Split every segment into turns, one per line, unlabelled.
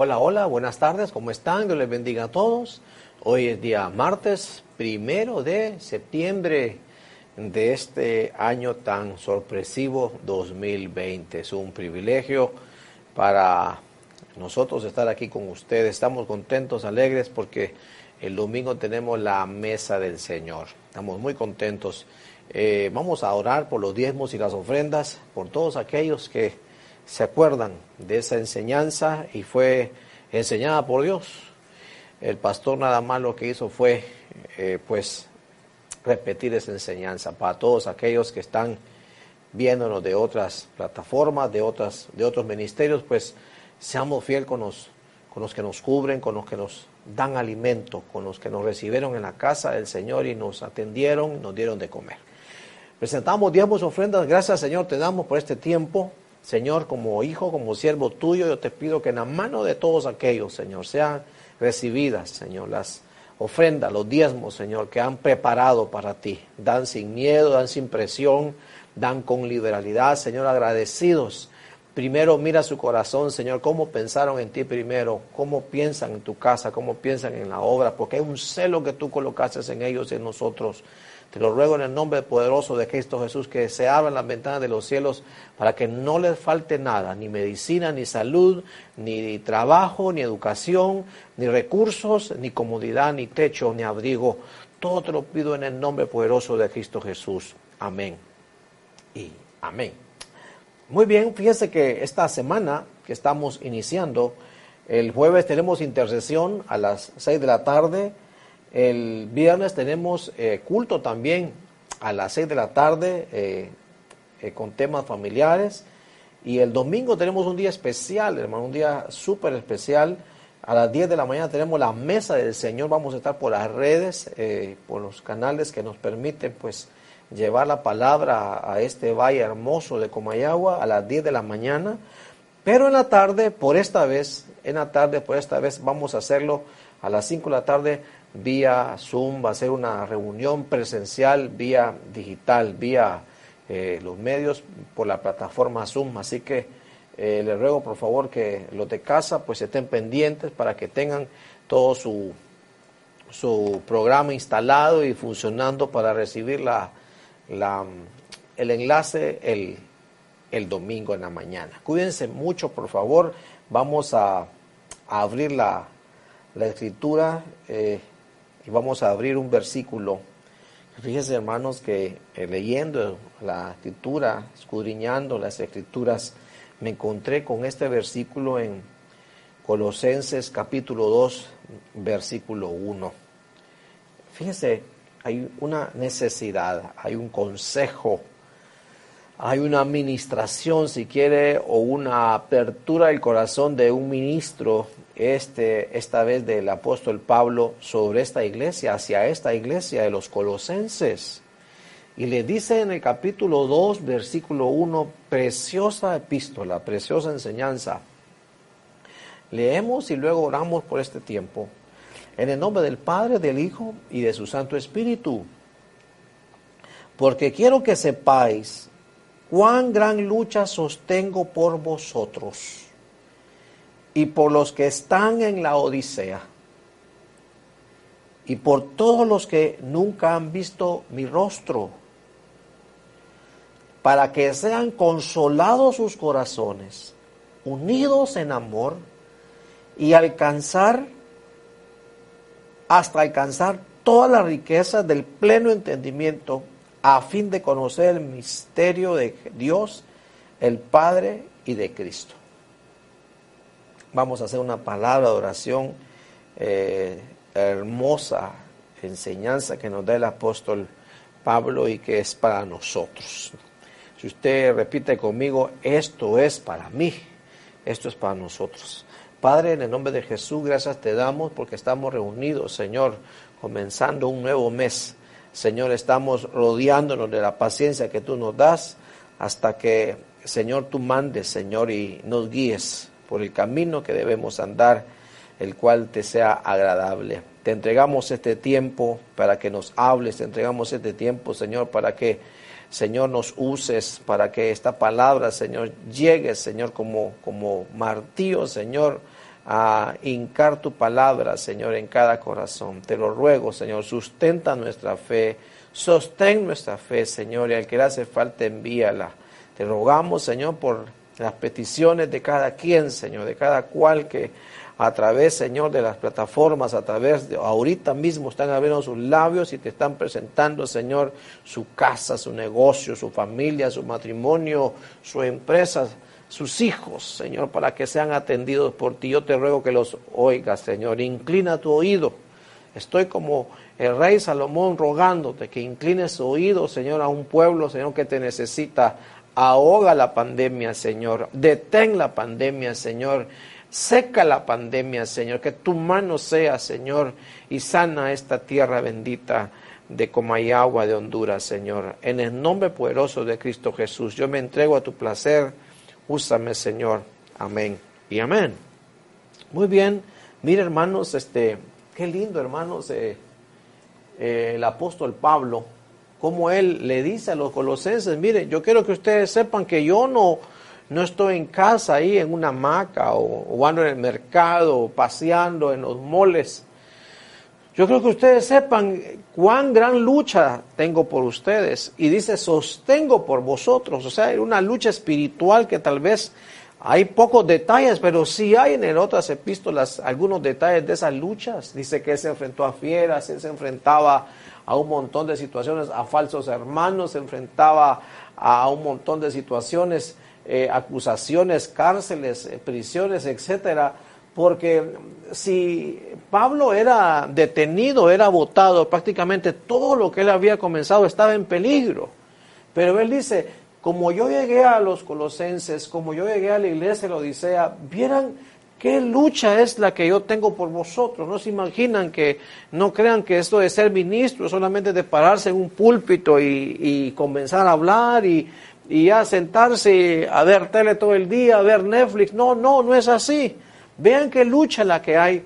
Hola, hola, buenas tardes, ¿cómo están? Dios les bendiga a todos. Hoy es día martes, primero de septiembre de este año tan sorpresivo 2020. Es un privilegio para nosotros estar aquí con ustedes. Estamos contentos, alegres, porque el domingo tenemos la mesa del Señor. Estamos muy contentos. Eh, vamos a orar por los diezmos y las ofrendas, por todos aquellos que se acuerdan de esa enseñanza y fue enseñada por Dios. El pastor nada más lo que hizo fue, eh, pues, repetir esa enseñanza para todos aquellos que están viéndonos de otras plataformas, de, otras, de otros ministerios, pues seamos fiel con los, con los que nos cubren, con los que nos dan alimento, con los que nos recibieron en la casa del Señor y nos atendieron, nos dieron de comer. Presentamos diezmos ofrendas, gracias Señor te damos por este tiempo. Señor, como hijo, como siervo tuyo, yo te pido que en la mano de todos aquellos, Señor, sean recibidas, Señor, las ofrendas, los diezmos, Señor, que han preparado para ti. Dan sin miedo, dan sin presión, dan con liberalidad, Señor, agradecidos. Primero mira su corazón, Señor, cómo pensaron en ti primero, cómo piensan en tu casa, cómo piensan en la obra, porque hay un celo que tú colocaste en ellos y en nosotros. Te lo ruego en el nombre poderoso de Cristo Jesús, que se abran las ventanas de los cielos para que no les falte nada, ni medicina, ni salud, ni trabajo, ni educación, ni recursos, ni comodidad, ni techo, ni abrigo. Todo te lo pido en el nombre poderoso de Cristo Jesús. Amén. Y amén. Muy bien, fíjense que esta semana que estamos iniciando, el jueves tenemos intercesión a las 6 de la tarde el viernes tenemos eh, culto también a las 6 de la tarde eh, eh, con temas familiares. Y el domingo tenemos un día especial, hermano, un día súper especial. A las 10 de la mañana tenemos la mesa del Señor. Vamos a estar por las redes, por los canales que nos permiten pues llevar la palabra a, este valle hermoso de Comayagua a las 10 de la mañana. Pero en la tarde, por esta vez, en la tarde, por esta vez, vamos a hacerlo a las 5 de la tarde vía Zoom, va a ser una reunión presencial vía digital, vía eh, los medios por la plataforma Zoom. Así que eh, les ruego por favor que los de casa pues estén pendientes para que tengan todo su, su programa instalado y funcionando para recibir la, la, el enlace el, el domingo en la mañana. Cuídense mucho, por favor. Vamos a, abrir la, la escritura. Eh, y vamos a abrir un versículo. Fíjense hermanos que eh, leyendo la escritura, escudriñando las escrituras, me encontré con este versículo en Colosenses capítulo 2, versículo 1. Fíjense, hay una necesidad, hay un consejo, hay una administración, si quiere, o una apertura del corazón de un ministro este, esta vez del apóstol Pablo sobre esta iglesia, hacia esta iglesia de los colosenses. Y le dice en el capítulo 2, versículo 1, preciosa epístola, preciosa enseñanza. Leemos y luego oramos por este tiempo. En el nombre del Padre, del Hijo y de su Santo Espíritu. Porque quiero que sepáis cuán gran lucha sostengo por vosotros y por los que están en la Odisea y por todos los que nunca han visto mi rostro, para que sean consolados sus corazones, unidos en amor y alcanzar hasta alcanzar toda la riqueza del pleno entendimiento a fin de conocer el misterio de Dios, el Padre y de Cristo vamos a hacer una palabra de oración eh, hermosa, enseñanza que nos da el apóstol Pablo y que es para nosotros. Si usted repite conmigo, esto es para mí, esto es para nosotros. Padre, en el nombre de Jesús, gracias te damos porque estamos reunidos, Señor, comenzando un nuevo mes. Señor, estamos rodeándonos de la paciencia que tú nos das hasta que, Señor, tú mandes, Señor, y nos guíes por el camino que debemos andar, el cual te sea agradable. Te entregamos este tiempo para que nos hables, te entregamos este tiempo, Señor, para que, Señor, nos uses, para que esta palabra, Señor, llegue, Señor, como, como martillo, Señor, a hincar tu palabra, Señor, en cada corazón. Te lo ruego, Señor, sustenta nuestra fe, sostén nuestra fe, Señor, y al que le hace falta envíala. Te rogamos, Señor, por las peticiones de cada quien, Señor, de cada cual que a través, Señor, de las plataformas, a través de ahorita mismo están abriendo sus labios y te están presentando, Señor, su casa, su negocio, su familia, su matrimonio, su empresa, sus hijos, Señor, para que sean atendidos por ti. Yo te ruego que los oigas, Señor. Inclina tu oído. Estoy como el rey Salomón rogándote que inclines su oído, Señor, a un pueblo, Señor, que te necesita. Ahoga la pandemia, Señor. Detén la pandemia, Señor Seca la pandemia, Señor, que tu mano sea, Señor, y sana esta tierra bendita de Comayagua de Honduras, Señor. En el nombre poderoso de Cristo Jesús, yo me entrego a tu placer. Úsame, Señor. Amén y amén. Muy bien. Mire, hermanos, este, qué lindo, hermanos, eh, eh, el apóstol Pablo, como él le dice a los colosenses, mire, yo quiero que ustedes sepan que yo no no estoy en casa ahí en una hamaca o, ando en el mercado o paseando en los moles. Yo creo que ustedes sepan cuán gran lucha tengo por ustedes. Y dice, sostengo por vosotros. O sea, una lucha espiritual que tal vez hay pocos detalles, pero sí hay en el otras epístolas algunos detalles de esas luchas. Dice que se enfrentó a fieras, se enfrentaba a un montón de situaciones, a falsos hermanos, se enfrentaba a un montón de situaciones eh, acusaciones, cárceles, eh, prisiones, etcétera, porque si Pablo era detenido, era votado, prácticamente todo lo que él había comenzado estaba en peligro. Pero él dice, como yo llegué a los colosenses, como yo llegué a la iglesia de la Odisea, vieran qué lucha es la que yo tengo por vosotros. No se imaginan que, no crean que esto de ser ministro solamente de pararse en un púlpito y, comenzar a hablar y y ya sentarse a ver tele todo el día, a ver Netflix. No, no, no es así. Vean qué lucha la que hay.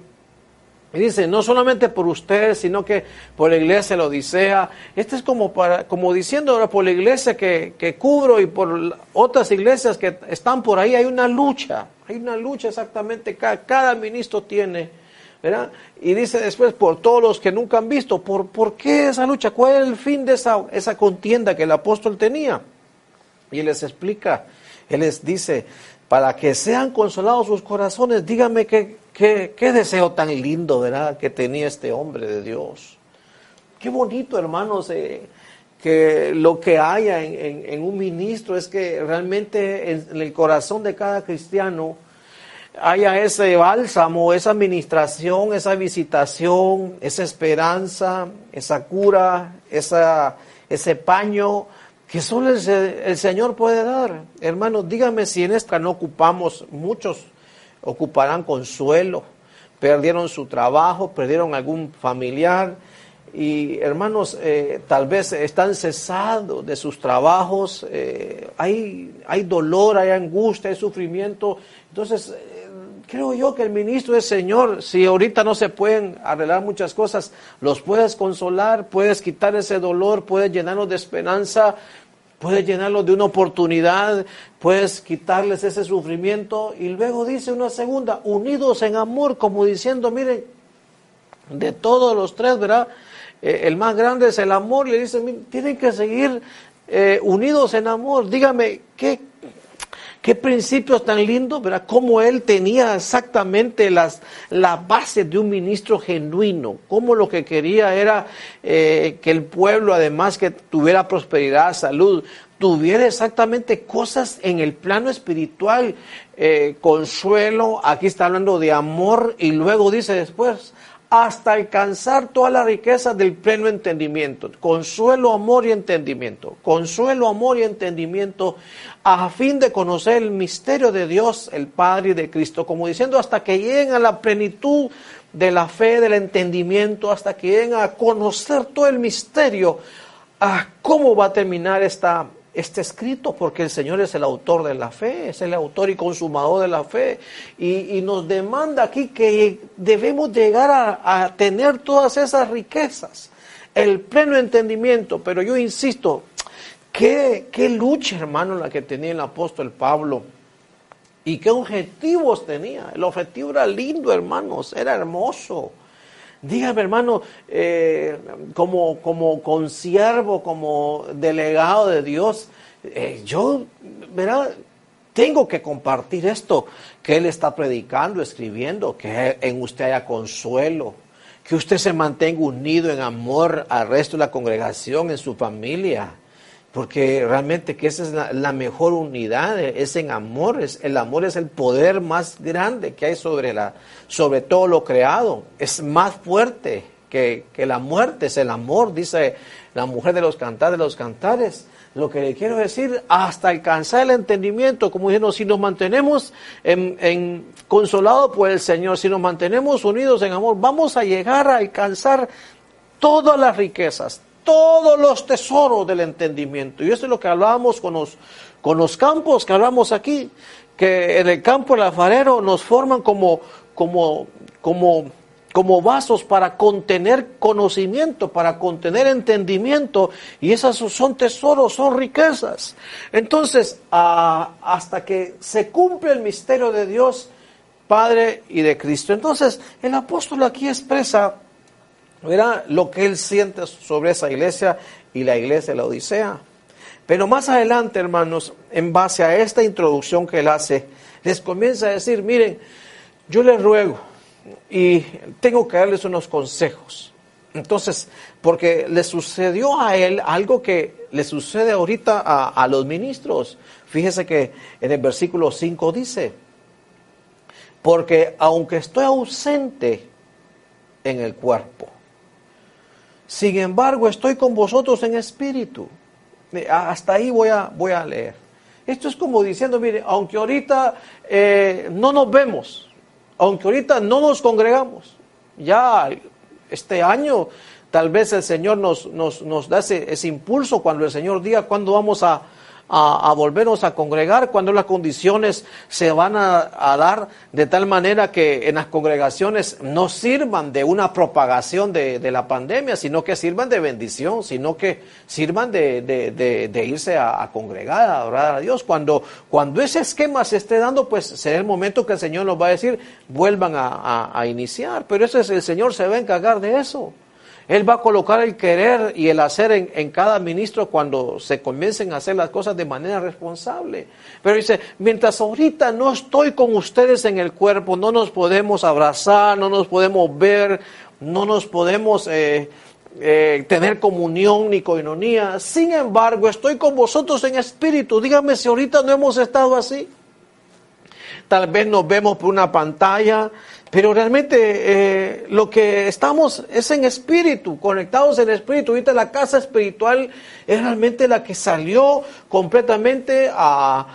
Y dice, no solamente por ustedes, sino que por la iglesia la Odisea. Este es como, para, como diciendo ahora por la iglesia que, que cubro y por otras iglesias que están por ahí. Hay una lucha, hay una lucha exactamente. Cada, cada ministro tiene. ¿verdad? Y dice después, por todos los que nunca han visto, ¿por, ¿por qué esa lucha? ¿Cuál es el fin de esa, esa contienda que el apóstol tenía? Y él les explica, él les dice, para que sean consolados sus corazones, dígame qué, qué, deseo tan lindo, ¿verdad?, que tenía este hombre de Dios. Qué bonito, hermanos, eh, que lo que haya en, un ministro es que realmente en, el corazón de cada cristiano haya ese bálsamo, esa administración, esa visitación, esa esperanza, esa cura, esa, ese paño que solo el, Señor puede dar. Hermanos, dígame si en esta no ocupamos, muchos ocuparán consuelo, perdieron su trabajo, perdieron algún familiar y hermanos, eh, tal vez están cesados de sus trabajos, eh, hay, hay dolor, hay angustia, hay sufrimiento. Entonces, eh, creo yo que el ministro es Señor, si ahorita no se pueden arreglar muchas cosas, los puedes consolar, puedes quitar ese dolor, puedes llenarnos de esperanza, puedes llenarlos de una oportunidad, puedes quitarles ese sufrimiento y luego dice una segunda, unidos en amor, como diciendo, miren, de todos los tres, ¿verdad? Eh, el más grande es el amor, le dice, tienen que seguir eh, unidos en amor. Dígame, ¿qué, Qué principios tan lindos, ¿verdad? Cómo él tenía exactamente las, la base de un ministro genuino, cómo lo que quería era eh, que el pueblo, además que tuviera prosperidad, salud, tuviera exactamente cosas en el plano espiritual, eh, consuelo, aquí está hablando de amor y luego dice después, hasta alcanzar toda la riqueza del pleno entendimiento. Consuelo, amor y entendimiento. Consuelo, amor y entendimiento a fin de conocer el misterio de Dios, el Padre y de Cristo. Como diciendo, hasta que lleguen a la plenitud de la fe, del entendimiento, hasta que lleguen a conocer todo el misterio. a ¿Cómo va a terminar esta está escrito porque el Señor es el autor de la fe, es el autor y consumador de la fe. Y, nos demanda aquí que debemos llegar a, tener todas esas riquezas, el pleno entendimiento. Pero yo insisto, qué, qué lucha, hermano, la que tenía el apóstol Pablo. ¿Y qué objetivos tenía? El objetivo era lindo, hermanos, era hermoso. Dígame, hermano, eh, como, como consiervo, como delegado de Dios, eh, yo, ¿verdad? Tengo que compartir esto que Él está predicando, escribiendo, que en usted haya consuelo, que usted se mantenga unido en amor al resto de la congregación, en su familia porque realmente que esa es la, mejor unidad, es en amor, es, el amor es el poder más grande que hay sobre, la, sobre todo lo creado, es más fuerte que, que la muerte, es el amor, dice la mujer de los cantares de los cantares. Lo que le quiero decir, hasta alcanzar el entendimiento, como dijeron, si nos mantenemos en, en consolados por el Señor, si nos mantenemos unidos en amor, vamos a llegar a alcanzar todas las riquezas, todos los tesoros del entendimiento. Y eso es lo que hablábamos con los, con los campos que hablamos aquí, que en el campo del alfarero nos forman como, como, como, como vasos para contener conocimiento, para contener entendimiento, y esas son tesoros, son riquezas. Entonces, hasta que se cumple el misterio de Dios, Padre y de Cristo. Entonces, el apóstol aquí expresa Verá lo que él siente sobre esa iglesia y la iglesia de la Odisea. Pero más adelante, hermanos, en base a esta introducción que él hace, les comienza a decir, miren, yo les ruego y tengo que darles unos consejos. Entonces, porque le sucedió a él algo que le sucede ahorita a, a los ministros. Fíjese que en el versículo 5 dice, porque aunque estoy ausente en el cuerpo, sin embargo, estoy con vosotros en espíritu. Hasta ahí voy a, voy a leer. Esto es como diciendo, mire, aunque ahorita eh, no nos vemos, aunque ahorita no nos congregamos, ya este año tal vez el Señor nos, nos, nos da ese, ese, impulso cuando el Señor diga cuándo vamos a, a, volvernos a congregar, cuando las condiciones se van a, dar de tal manera que en las congregaciones no sirvan de una propagación de, la pandemia, sino que sirvan de bendición, sino que sirvan de, irse a, congregar, a adorar a Dios. Cuando, cuando ese esquema se esté dando, pues será el momento que el Señor nos va a decir, vuelvan a, iniciar. Pero ese es el Señor se va a encargar de eso. Él va a colocar el querer y el hacer en, cada ministro cuando se comiencen a hacer las cosas de manera responsable. Pero dice, mientras ahorita no estoy con ustedes en el cuerpo, no nos podemos abrazar, no nos podemos ver, no nos podemos eh, eh, tener comunión ni coinonía. Sin embargo, estoy con vosotros en espíritu. Dígame si ahorita no hemos estado así. Tal vez nos vemos por una pantalla, pero realmente eh, lo que estamos es en espíritu, conectados en espíritu. Ahorita la casa espiritual es realmente la que salió completamente a,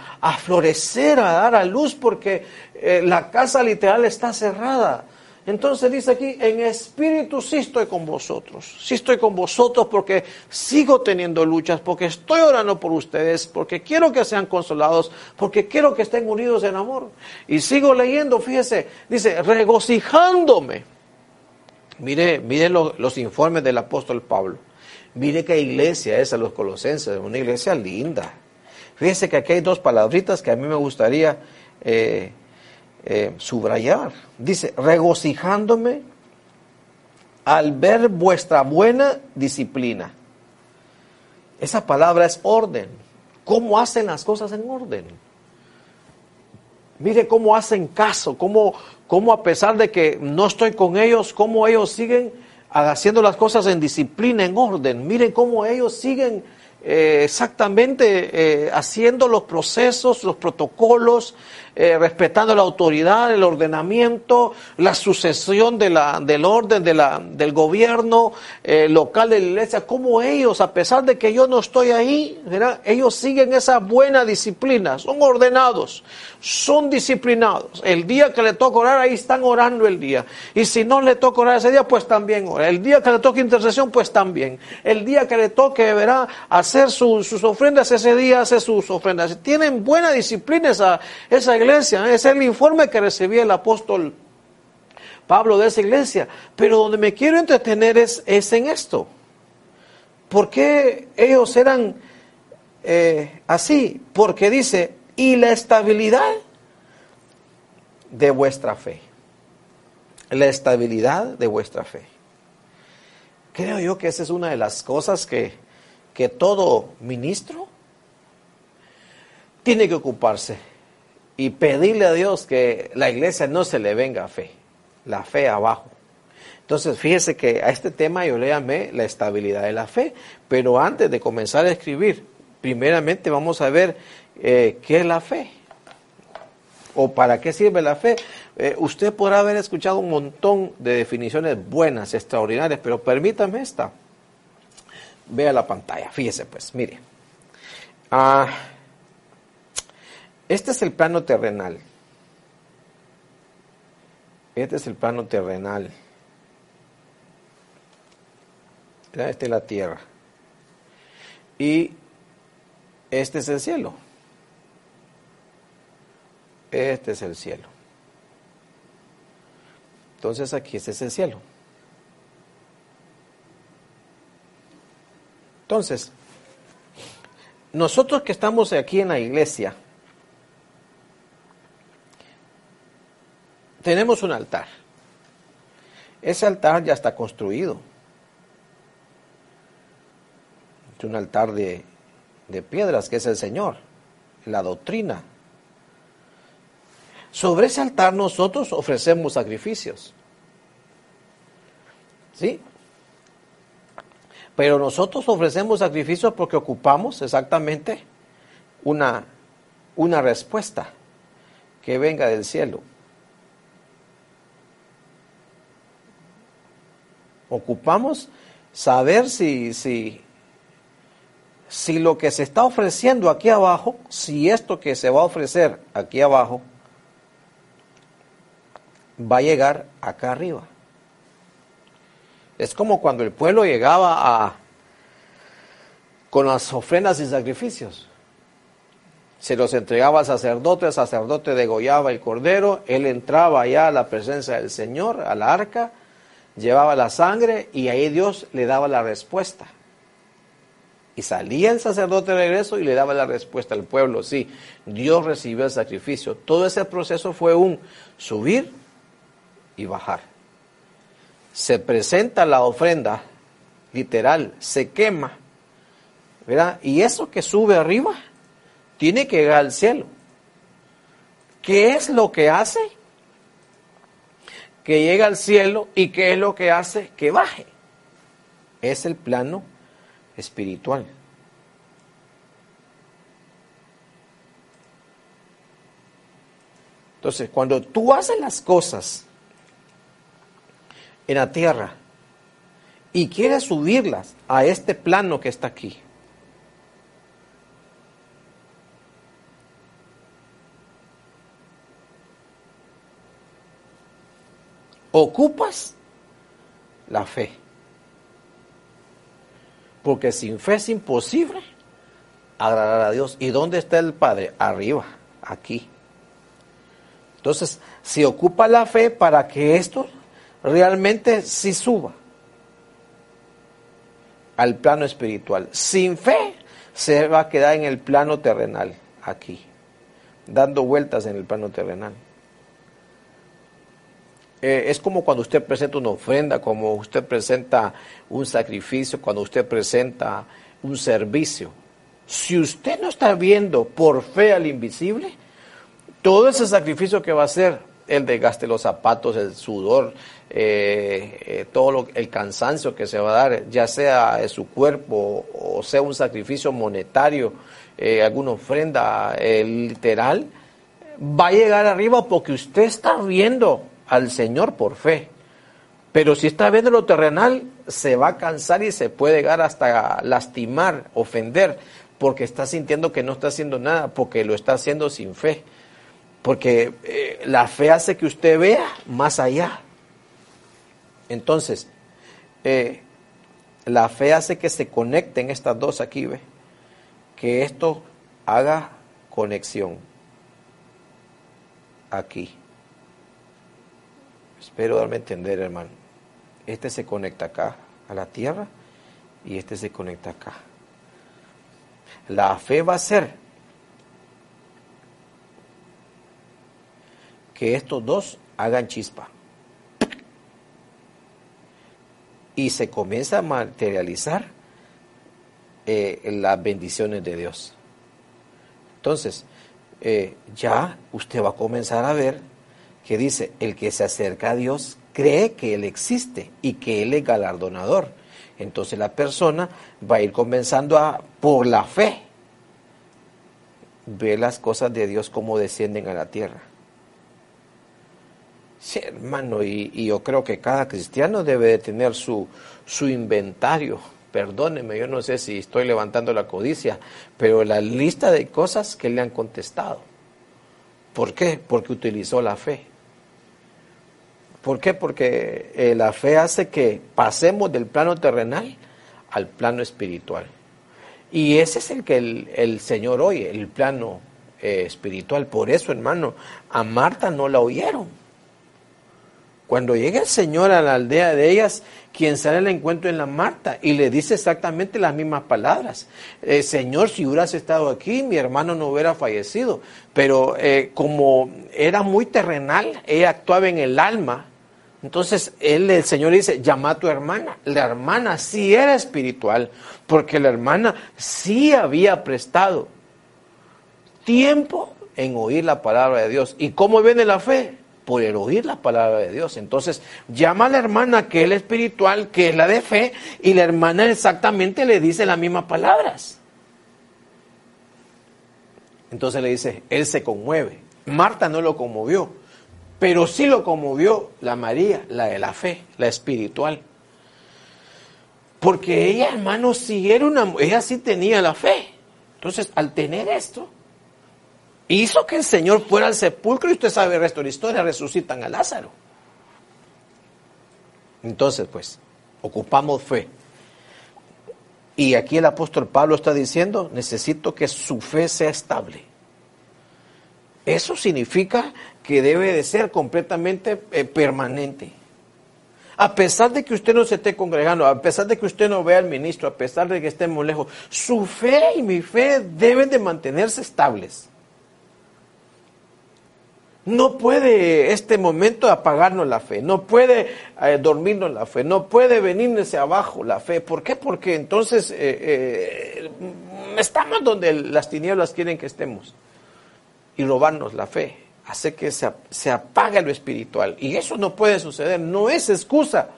florecer, a dar a luz, porque eh, la casa literal está cerrada. Entonces dice aquí, en espíritu sí estoy con vosotros, sí estoy con vosotros porque sigo teniendo luchas, porque estoy orando por ustedes, porque quiero que sean consolados, porque quiero que estén unidos en amor. Y sigo leyendo, fíjese, dice, regocijándome. Mire, mire los informes del apóstol Pablo. Mire qué iglesia es a los colosenses, una iglesia linda. Fíjese que aquí hay dos palabritas que a mí me gustaría... Eh, eh, subrayar. Dice, regocijándome al ver vuestra buena disciplina. Esa palabra es orden. ¿Cómo hacen las cosas en orden? Mire cómo hacen caso, cómo, cómo a pesar de que no estoy con ellos, cómo ellos siguen haciendo las cosas en disciplina, en orden. Miren cómo ellos siguen eh, exactamente eh, haciendo los procesos, los protocolos, eh, respetando la autoridad, el ordenamiento, la sucesión del orden de la, del gobierno eh, local de la iglesia, como ellos, a pesar de que yo no estoy ahí, ellos siguen esa buena disciplina, son ordenados, son disciplinados. El día que le toca orar, ahí están orando el día. Y si no le toca orar ese día, pues también ora. El día que le toca intercesión, pues también. El día que le toque, verá, hacer sus ofrendas, ese día hace sus ofrendas. Tienen buena disciplina esa, esa iglesia Es el informe que recibía el apóstol Pablo de esa iglesia. Pero donde me quiero entretener es, es en esto. ¿Por qué ellos eran eh, así? Porque dice, y la estabilidad de vuestra fe. La estabilidad de vuestra fe. Creo yo que esa es una de las cosas que, que todo ministro tiene que ocuparse y pedirle a Dios que la iglesia no se le venga fe, la fe abajo. Entonces, fíjese que a este tema yo le llamé la estabilidad de la fe, pero antes de comenzar a escribir, primeramente vamos a ver eh, qué es la fe o para qué sirve la fe. Eh, usted podrá haber escuchado un montón de definiciones buenas, extraordinarias, pero permítame esta. Vea la pantalla, fíjese pues, mire. Ah, este es el plano terrenal. Este es el plano terrenal. Esta es la tierra. Y este es el cielo. Este es el cielo. Entonces aquí este es el cielo. Entonces, nosotros que estamos aquí en la iglesia, tenemos un altar. Ese altar ya está construido. Es un altar de, de piedras, que es el Señor, la doctrina. Sobre ese altar nosotros ofrecemos sacrificios. ¿Sí? Pero nosotros ofrecemos sacrificios porque ocupamos exactamente una, una respuesta que venga del cielo. Ocupamos saber si, si, si lo que se está ofreciendo aquí abajo, si esto que se va a ofrecer aquí abajo, va a llegar acá arriba. Es como cuando el pueblo llegaba a con las ofrendas y sacrificios. Se los entregaba al sacerdote, el sacerdote degollaba el cordero, él entraba allá a la presencia del Señor, a la arca, llevaba la sangre y ahí Dios le daba la respuesta. Y salía el sacerdote de regreso y le daba la respuesta al pueblo. Sí, Dios recibió el sacrificio. Todo ese proceso fue un subir y bajar. Se presenta la ofrenda, literal, se quema. ¿verdad? Y eso que sube arriba tiene que llegar al cielo. ¿Qué es lo que hace? Que llega al cielo y qué es lo que hace que baje. Es el plano espiritual. Entonces, cuando tú haces las cosas en la tierra y quieres subirlas a este plano que está aquí, ocupas la fe. Porque sin fe es imposible agradar a Dios. ¿Y dónde está el Padre? Arriba, aquí. Entonces, se ocupa la fe para que esto realmente sí suba al plano espiritual. Sin fe se va a quedar en el plano terrenal, aquí, dando vueltas en el plano terrenal. Eh, es como cuando usted presenta una ofrenda, como usted presenta un sacrificio, cuando usted presenta un servicio. Si usted no está viendo por fe al invisible, todo ese sacrificio que va a hacer, el desgaste de los zapatos, el sudor, eh, eh, todo el cansancio que se va a dar, ya sea su cuerpo o sea un sacrificio monetario, alguna ofrenda literal, va a llegar arriba porque usted está viendo al Señor por fe. Pero si está viendo lo terrenal, se va a cansar y se puede llegar hasta lastimar, ofender, porque está sintiendo que no está haciendo nada, porque lo está haciendo sin fe. Porque eh, la fe hace que usted vea más allá. Entonces, eh, la fe hace que se conecten estas dos aquí, ¿ve? Que esto haga conexión aquí. Espero darme a entender, hermano. Este se conecta acá, a la tierra, y este se conecta acá. La fe va a ser que estos dos hagan chispa. Y se comienza a materializar eh, las bendiciones de Dios. Entonces, eh, ya usted va a comenzar a ver que dice, el que se acerca a Dios cree que Él existe y que Él es galardonador. Entonces la persona va a ir comenzando a, por la fe, ver las cosas de Dios como descienden a la tierra. Sí, hermano, y, yo creo que cada cristiano debe de tener su, su inventario. Perdóneme, yo no sé si estoy levantando la codicia, pero la lista de cosas que le han contestado. ¿Por qué? Porque utilizó la fe. ¿Por qué? Porque eh, la fe hace que pasemos del plano terrenal al plano espiritual. Y ese es el que el, Señor oye, el plano eh, espiritual. Por eso, hermano, a Marta no la oyeron. Cuando llega el Señor a la aldea de ellas, quien sale al encuentro en la Marta y le dice exactamente las mismas palabras. Eh, Señor, si hubieras estado aquí, mi hermano no hubiera fallecido. Pero como era muy terrenal, ella actuaba en el alma, entonces él, el Señor dice, llama a tu hermana. La hermana sí era espiritual, porque la hermana sí había prestado tiempo en oír la palabra de Dios. ¿Y cómo viene la fe? Por el oír la palabra de Dios. Entonces llama a la hermana que es la espiritual, que es la de fe, y la hermana exactamente le dice las mismas palabras. Entonces le dice, él se conmueve. Marta no lo conmovió pero sí lo conmovió la María, la de la fe, la espiritual. Porque ella, hermano, sí era una, ella sí tenía la fe. Entonces, al tener esto, hizo que el Señor fuera al sepulcro y usted sabe el resto de la historia, resucitan a Lázaro. Entonces, pues, ocupamos fe. Y aquí el apóstol Pablo está diciendo, necesito que su fe sea estable. Eso significa que debe de ser completamente eh, permanente. A pesar de que usted no se esté congregando, a pesar de que usted no vea al ministro, a pesar de que estemos lejos, su fe y mi fe deben de mantenerse estables. No puede este momento apagarnos la fe, no puede eh, dormirnos la fe, no puede venirse abajo la fe. ¿Por qué? Porque entonces eh, estamos donde las tinieblas quieren que estemos y robarnos la fe hace que se, se apague lo espiritual. Y eso no puede suceder, no es excusa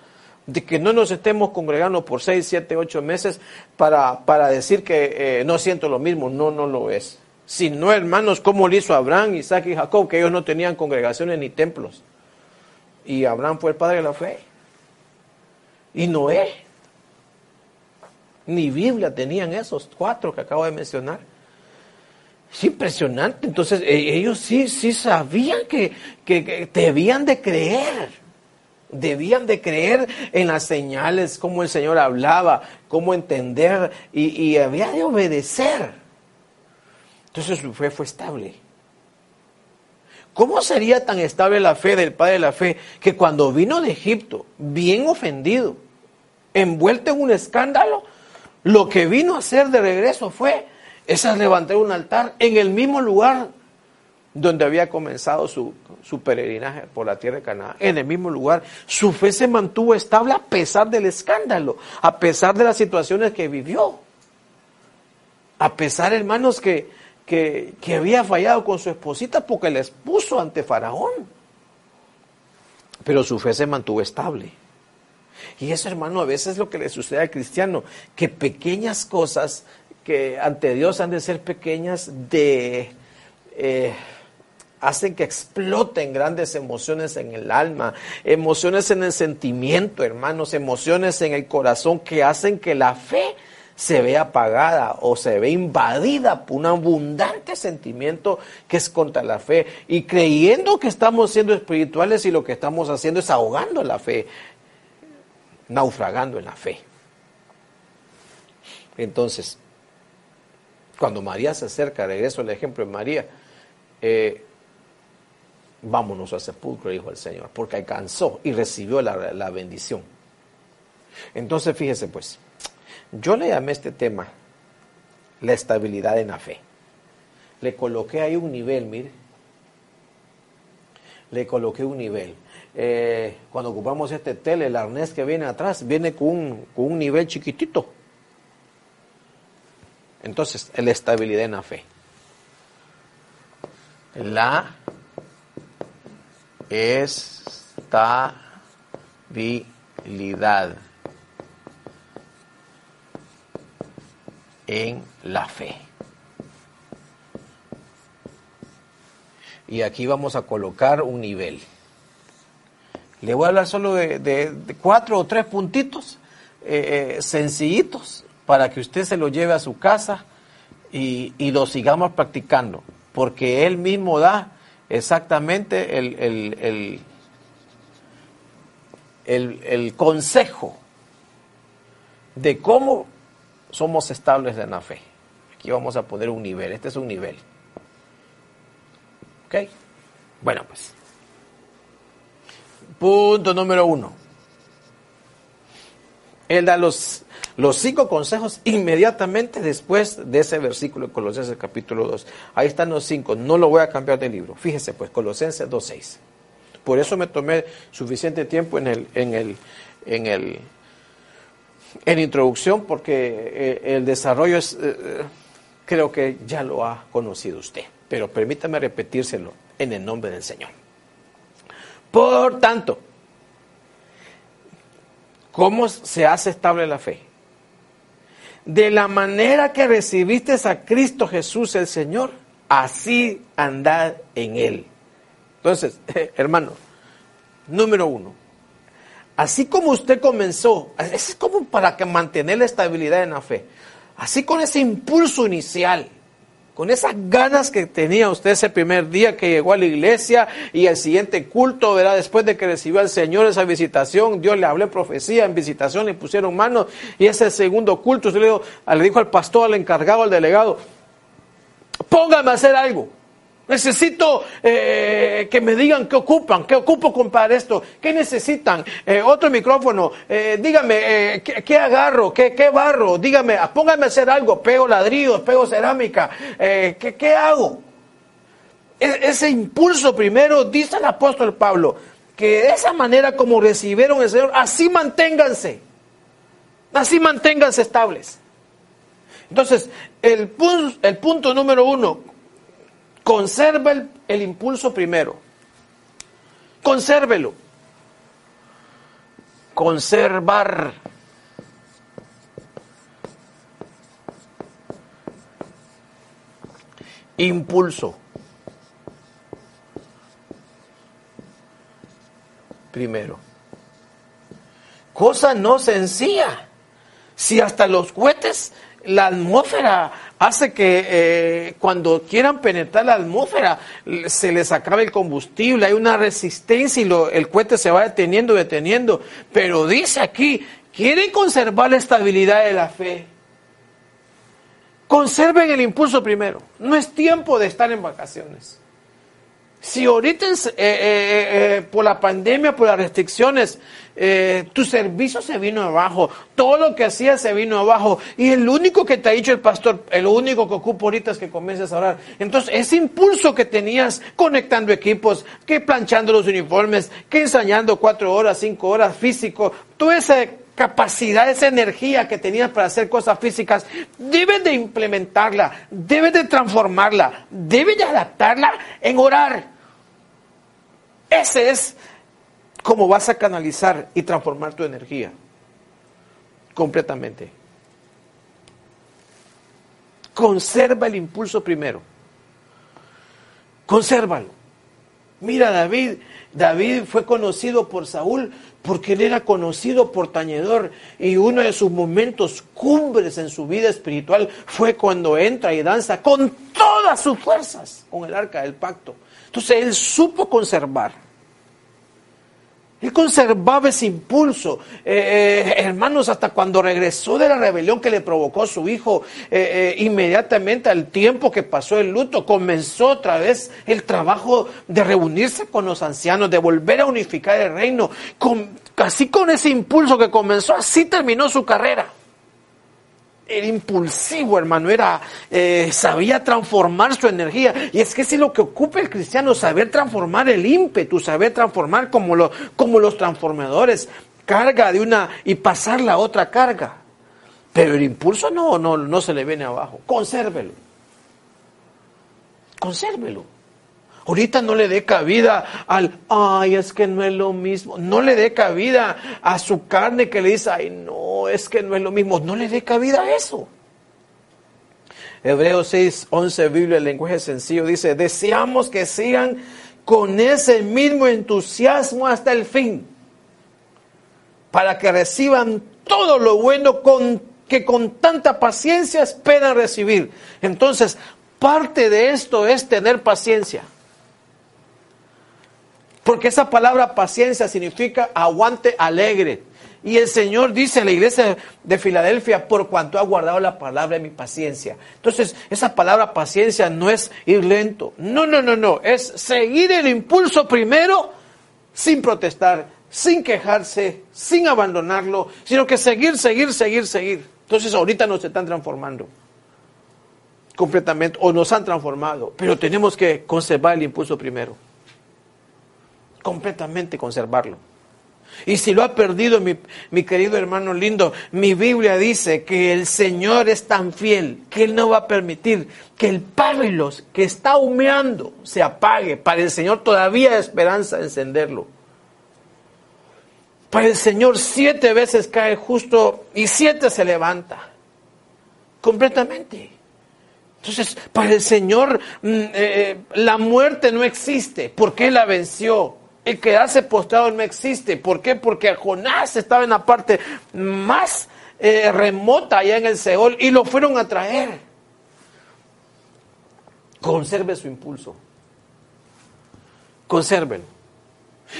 de que no nos estemos congregando por seis, siete, ocho meses para, para decir que eh, no siento lo mismo. No, no lo es. Si no, hermanos, como lo hizo Abraham, Isaac y Jacob, que ellos no tenían congregaciones ni templos. Y Abraham fue el padre de la fe. Y Noé. Ni Biblia tenían esos cuatro que acabo de mencionar. Es impresionante. Entonces, e, ellos sí, sí sabían que, que, debían de creer. Debían de creer en las señales, cómo el Señor hablaba, cómo entender y, y había de obedecer. Entonces su fe fue estable. ¿Cómo sería tan estable la fe del Padre de la Fe que cuando vino de Egipto, bien ofendido, envuelto en un escándalo, lo que vino a hacer de regreso fue es levantar un altar en el mismo lugar donde había comenzado su, peregrinaje por la tierra de Canaán, en el mismo lugar. Su fe se mantuvo estable a pesar del escándalo, a pesar de las situaciones que vivió. A pesar, hermanos, que, que, que había fallado con su esposita porque la expuso ante Faraón. Pero su fe se mantuvo estable. Y eso, hermano, a veces es lo que le sucede al cristiano, que pequeñas cosas que ante Dios han de ser pequeñas, de, eh, hacen que exploten grandes emociones en el alma, emociones en el sentimiento, hermanos, emociones en el corazón que hacen que la fe se vea apagada o se ve invadida por un abundante sentimiento que es contra la fe y creyendo que estamos siendo espirituales y lo que estamos haciendo es ahogando la fe, naufragando en la fe. Entonces, cuando María se acerca, regreso al ejemplo de María, eh, vámonos al sepulcro, dijo el Señor, porque alcanzó y recibió la, la bendición. Entonces, fíjese pues, yo le llamé este tema la estabilidad en la fe. Le coloqué ahí un nivel, mire. le coloqué un nivel. Eh, cuando ocupamos este tele, el arnés que viene atrás, viene con un, con un nivel chiquitito. Entonces, la estabilidad en la fe. La estabilidad en la fe. Y aquí vamos a colocar un nivel. Le voy a hablar solo de, cuatro o tres puntitos eh, eh, sencillitos para que usted se lo lleve a su casa y, lo sigamos practicando, porque él mismo da exactamente el, el consejo de cómo somos estables en la fe. Aquí vamos a poner un nivel, este es un nivel. ¿Ok? Bueno, pues. Punto número uno. Él da los, los cinco consejos inmediatamente después de ese versículo de Colosenses capítulo 2. Ahí están los cinco. No lo voy a cambiar de libro. Fíjese pues, Colosenses 2.6. Por eso me tomé suficiente tiempo en el, en el, en el, en introducción, porque eh, el desarrollo es, eh, creo que ya lo ha conocido usted. Pero permítame repetírselo en el nombre del Señor. Por tanto, ¿Cómo se hace estable la fe? De la manera que recibiste a Cristo Jesús el Señor, así andad en Él. Entonces, hermano, número uno, así como usted comenzó, es como para que mantener la estabilidad en la fe, así con ese impulso inicial, con esas ganas que tenía usted ese primer día que llegó a la iglesia y el siguiente culto, ¿verdad? Después de que recibió al Señor esa visitación, Dios le habló profecía, en visitación le pusieron manos y ese segundo culto usted le dijo, le dijo al pastor, al encargado, al delegado, póngame a hacer algo. Necesito eh, que me digan qué ocupan, qué ocupo comprar esto, qué necesitan. Eh, otro micrófono, eh, dígame, ¿qué, agarro? ¿Qué, ¿Qué, barro? Dígame, ah, póngame a hacer algo, pego ladrillos, pego cerámica, ¿qué, ¿qué, hago? E, ese impulso primero, dice el apóstol Pablo, que de esa manera como recibieron el Señor, así manténganse, así manténganse estables. Entonces, el, el punto número uno, Conserva el, impulso primero. Consérvelo. Conservar. Impulso. Primero. Cosa no sencilla. Si hasta los cohetes, la atmósfera hace que eh, cuando quieran penetrar la atmósfera se les acabe el combustible, hay una resistencia y el cohete se va deteniendo, deteniendo. Pero dice aquí, quieren conservar la estabilidad de la fe. Conserven el impulso primero. No es tiempo de estar en vacaciones. Si ahorita eh, eh, eh, por la pandemia, por las restricciones, tu servicio se vino abajo, todo lo que hacías se vino abajo, y el único que te ha dicho el pastor, el único que ocupo ahorita es que comiences a orar. Entonces, ese impulso que tenías conectando equipos, que planchando los uniformes, que ensayando cuatro horas, cinco horas físico, toda esa capacidad, esa energía que tenías para hacer cosas físicas, debes de implementarla, debes de transformarla, debes de adaptarla en orar. Ese es cómo vas a canalizar y transformar tu energía completamente. Conserva el impulso primero. Consérvalo. Mira, David, David fue conocido por Saúl porque él era conocido por tañedor y uno de sus momentos cumbres en su vida espiritual fue cuando entra y danza con todas sus fuerzas con el arca del pacto. Entonces él supo conservar él conservaba ese impulso. Eh, eh, hermanos, hasta cuando regresó de la rebelión que le provocó su hijo, eh, inmediatamente al tiempo que pasó el luto, comenzó otra vez el trabajo de reunirse con los ancianos, de volver a unificar el reino. Con, así con ese impulso que comenzó, así terminó su carrera. Era impulsivo, hermano, era, eh, sabía transformar su energía. Y es que es lo que ocupa el cristiano, saber transformar el ímpetu, saber transformar como, como los transformadores, carga de una y pasar la otra carga. Pero el impulso no, no, no se le viene abajo. Consérvelo. Consérvelo. Ahorita no le dé cabida al, ay, es que no es lo mismo. No le dé cabida a su carne que le dice, ay, no, es que no es lo mismo. No le dé cabida a eso. Hebreos 6, 11, Biblia, el lenguaje sencillo, dice, deseamos que sigan con ese mismo entusiasmo hasta el fin, para que reciban todo lo bueno con, que con tanta paciencia esperan recibir. Entonces, parte de esto es tener paciencia. Porque esa palabra paciencia significa aguante alegre. Y el Señor dice a la iglesia de Filadelfia, por cuanto ha guardado la palabra de mi paciencia. Entonces, esa palabra paciencia no es ir lento. No, no, no, no. Es seguir el impulso primero sin protestar, sin quejarse, sin abandonarlo, sino que seguir, seguir, seguir, seguir. Entonces, ahorita nos están transformando completamente o nos han transformado, pero tenemos que conservar el impulso primero completamente conservarlo. Y si lo ha perdido mi, querido hermano lindo, mi Biblia dice que el Señor es tan fiel que Él no va a permitir que el pábilos que está humeando se apague. Para el Señor todavía hay esperanza de encenderlo. Para el Señor siete veces cae justo y siete se levanta. Completamente. Entonces, para el Señor mm, eh, eh, la muerte no existe porque Él la venció. El quedarse postrado no existe. ¿Por qué? Porque Jonás estaba en la parte más eh, remota allá en el Seol y lo fueron a traer. Conserve su impulso. Consérvelo.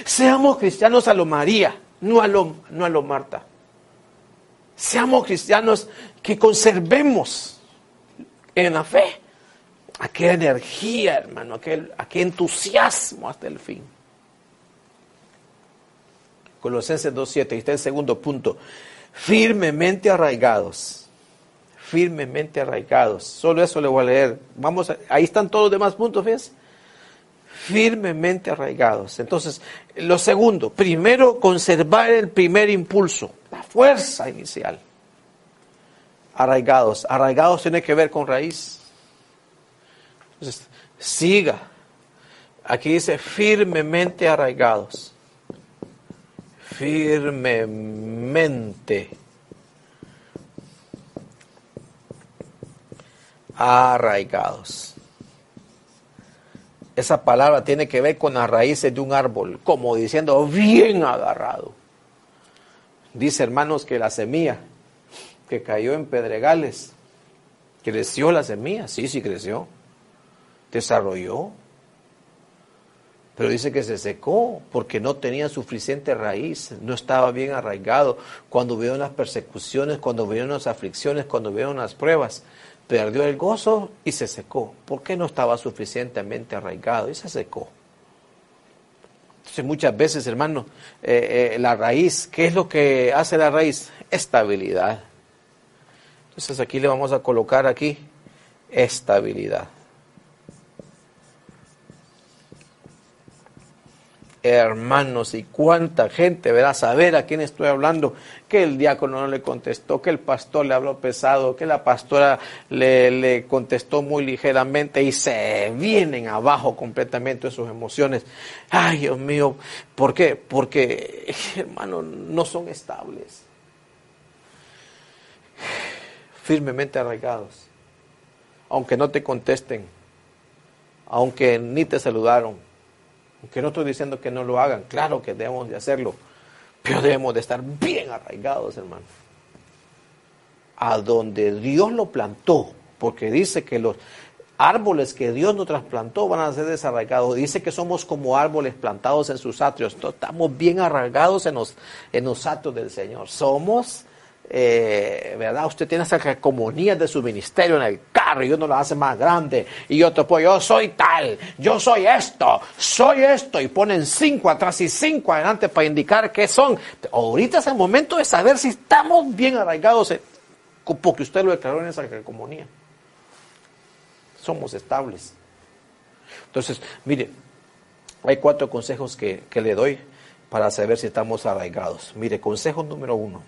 Seamos cristianos a lo María, no a lo, no a lo Marta. Seamos cristianos que conservemos en la fe aquella energía, hermano, aquel, aquel entusiasmo hasta el fin. Colosenses 2.7, ahí está el segundo punto. Firmemente arraigados. Firmemente arraigados. Solo eso le voy a leer. Vamos, ahí están todos los demás puntos, ¿ves? Firmemente arraigados. Entonces, lo segundo, primero conservar el primer impulso, la fuerza inicial. Arraigados. Arraigados tiene que ver con raíz. Entonces, siga. Aquí dice firmemente arraigados firmemente arraigados. Esa palabra tiene que ver con las raíces de un árbol, como diciendo bien agarrado. Dice hermanos que la semilla que cayó en pedregales, creció la semilla, sí, sí creció, desarrolló, pero dice que se secó porque no tenía suficiente raíz, no estaba bien arraigado. Cuando vieron las persecuciones, cuando vieron las aflicciones, cuando vieron las pruebas, perdió el gozo y se secó. ¿Por qué no estaba suficientemente arraigado? Y se secó. Entonces muchas veces, hermano, eh, eh, la raíz, ¿qué es lo que hace la raíz? Estabilidad. Entonces aquí le vamos a colocar aquí estabilidad. Hermanos, y cuánta gente verá saber a quién estoy hablando, que el diácono no le contestó, que el pastor le habló pesado, que la pastora le, contestó muy ligeramente y se vienen abajo completamente sus emociones. Ay, Dios mío, ¿por qué? Porque, hermanos, no son estables, firmemente arraigados, aunque no te contesten, aunque ni te saludaron aunque no estoy diciendo que no lo hagan, claro que debemos de hacerlo, pero debemos de estar bien arraigados, hermano. A donde Dios lo plantó, porque dice que los árboles que Dios nos trasplantó van a ser desarraigados. Dice que somos como árboles plantados en sus atrios. Estamos bien arraigados en los, en los atrios del Señor. Somos eh, ¿verdad? Usted tiene esa comunidad de su ministerio en el carro y uno lo hace más grande y otro pues yo soy tal, yo soy esto, soy esto y ponen cinco atrás y cinco adelante para indicar qué son. Ahorita es el momento de saber si estamos bien arraigados porque usted lo declaró en esa comunidad. Somos estables. Entonces, mire, hay cuatro consejos que, que le doy para saber si estamos arraigados. Mire, consejo número uno.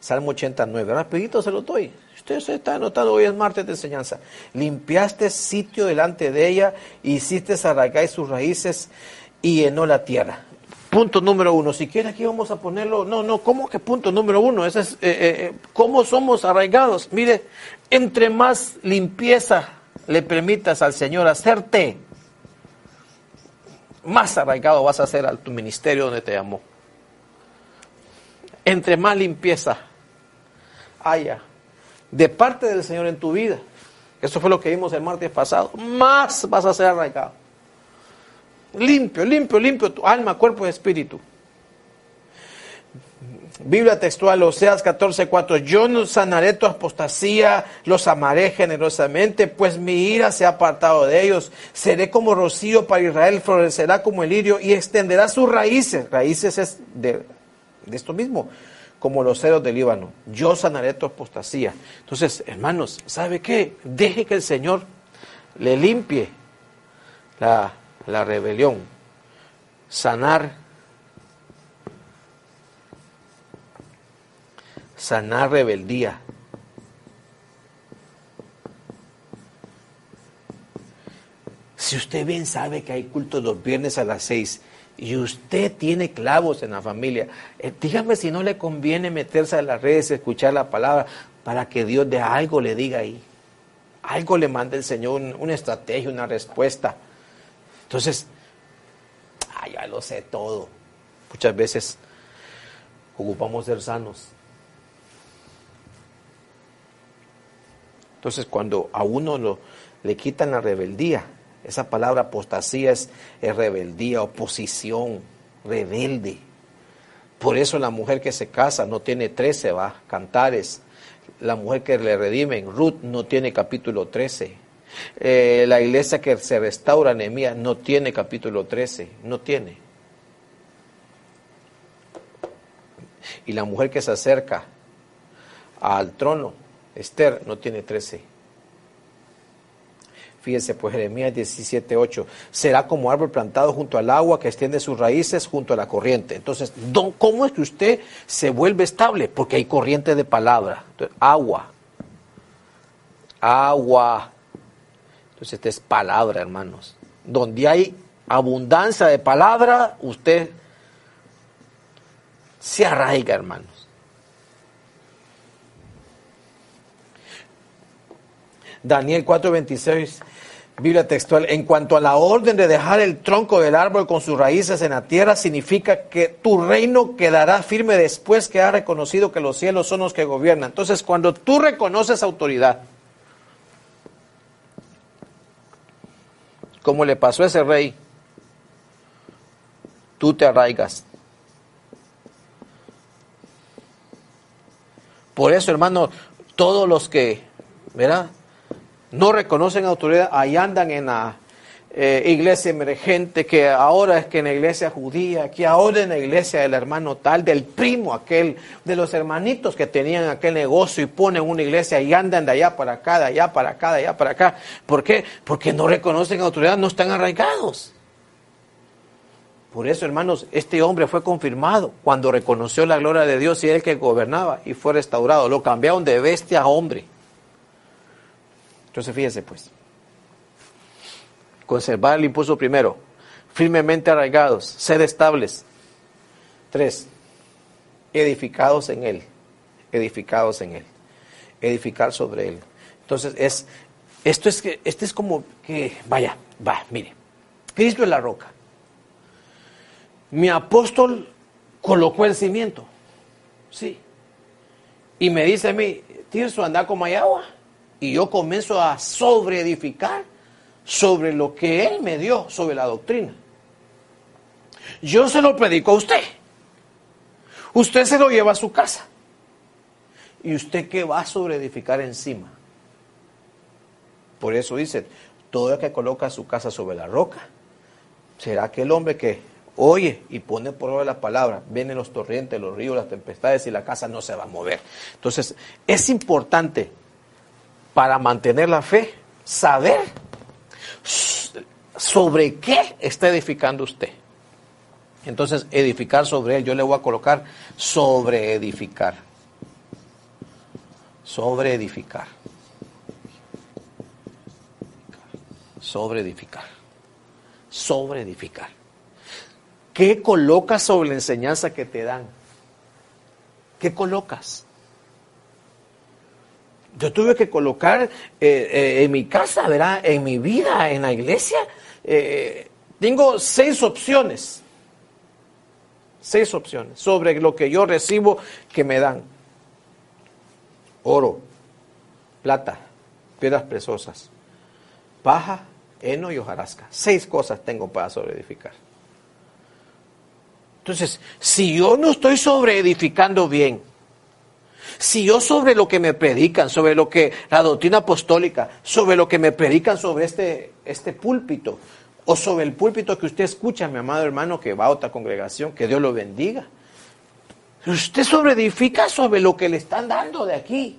Salmo 89. Rapidito se lo doy. Usted se está anotando, hoy es martes de enseñanza. Limpiaste sitio delante de ella, hiciste arraigar sus raíces y llenó la tierra. Punto número uno. Si quiere aquí vamos a ponerlo. No, no, ¿cómo que punto número uno? Ese es, eh, eh, eh, ¿Cómo somos arraigados? Mire, entre más limpieza le permitas al Señor hacerte, más arraigado vas a ser a tu ministerio donde te llamó. Entre más limpieza haya de parte del Señor en tu vida, eso fue lo que vimos el martes pasado, más vas a ser arraigado. Limpio, limpio, limpio tu alma, cuerpo y espíritu. Biblia textual, Oseas 14:4, yo no sanaré tu apostasía, los amaré generosamente, pues mi ira se ha apartado de ellos. Seré como rocío para Israel, florecerá como el lirio y extenderá sus raíces. Raíces es de, de esto mismo, como los ceros del Líbano. Yo sanaré tu apostasía. Entonces, hermanos, ¿sabe qué? Deje que el Señor le limpie la, la rebelión. Sanar sanar rebeldía. Si usted bien sabe que hay cultos los viernes a las seis y usted tiene clavos en la familia, eh, dígame si no le conviene meterse a las redes, escuchar la palabra, para que Dios de algo le diga ahí. Algo le mande el Señor, una estrategia, una respuesta. Entonces, ah, ya lo sé todo. Muchas veces ocupamos ser sanos. Entonces, cuando a uno lo, le quitan la rebeldía, esa palabra apostasía es, rebeldía, oposición, rebelde. Por eso la mujer que se casa no tiene 13, va, cantares. La mujer que le redimen, Ruth, no tiene capítulo 13. Eh, la iglesia que se restaura, Nehemías, no tiene capítulo 13, no tiene. Y la mujer que se acerca al trono, Esther no tiene 13. Fíjense, pues Jeremías 17, 8. Será como árbol plantado junto al agua que extiende sus raíces junto a la corriente. Entonces, ¿cómo es que usted se vuelve estable? Porque hay corriente de palabra. agua. Agua. Entonces, esta es palabra, hermanos. Donde hay abundancia de palabra, usted se arraiga, hermanos. Daniel 4:26, Biblia textual, en cuanto a la orden de dejar el tronco del árbol con sus raíces en la tierra, significa que tu reino quedará firme después que ha reconocido que los cielos son los que gobiernan. Entonces, cuando tú reconoces autoridad, como le pasó a ese rey, tú te arraigas. Por eso, hermano, todos los que, ¿verdad? No reconocen autoridad, ahí andan en la eh, iglesia emergente, que ahora es que en la iglesia judía, que ahora en la iglesia del hermano tal, del primo aquel, de los hermanitos que tenían aquel negocio y ponen una iglesia y andan de allá para acá, de allá para acá, de allá para acá. ¿Por qué? Porque no reconocen autoridad, no están arraigados. Por eso, hermanos, este hombre fue confirmado cuando reconoció la gloria de Dios y él que gobernaba y fue restaurado. Lo cambiaron de bestia a hombre. Entonces fíjense pues. Conservar el impulso primero. Firmemente arraigados. Ser estables. Tres. Edificados en Él. Edificados en Él. Edificar sobre Él. Entonces es, esto es que, este es como que, vaya, va, mire. Cristo es la roca. Mi apóstol colocó el cimiento. Sí. Y me dice a mí, Tirso, anda como hay agua y yo comienzo a sobreedificar sobre lo que Él me dio, sobre la doctrina. Yo se lo predico a usted. Usted se lo lleva a su casa. ¿Y usted qué va a sobreedificar encima? Por eso dice, todo el que coloca su casa sobre la roca, será aquel hombre que oye y pone por obra la palabra, vienen los torrentes, los ríos, las tempestades y la casa no se va a mover. Entonces, es importante para mantener la fe saber sobre qué está edificando usted. Entonces, edificar sobre él, yo le voy a colocar sobre edificar. Sobre edificar. Sobre edificar. Sobre edificar. ¿Qué colocas sobre la enseñanza que te dan? ¿Qué colocas? Yo tuve que colocar eh, eh, en mi casa, ¿verdad? En mi vida, en la iglesia. Eh, tengo seis opciones. Seis opciones sobre lo que yo recibo que me dan. Oro, plata, piedras preciosas, paja, heno y hojarasca. Seis cosas tengo para sobreedificar. Entonces, si yo no estoy sobreedificando bien, si yo sobre lo que me predican, sobre lo que la doctrina apostólica, sobre lo que me predican sobre este, este púlpito, o sobre el púlpito que usted escucha, mi amado hermano, que va a otra congregación, que Dios lo bendiga. Usted sobreedifica sobre lo que le están dando de aquí.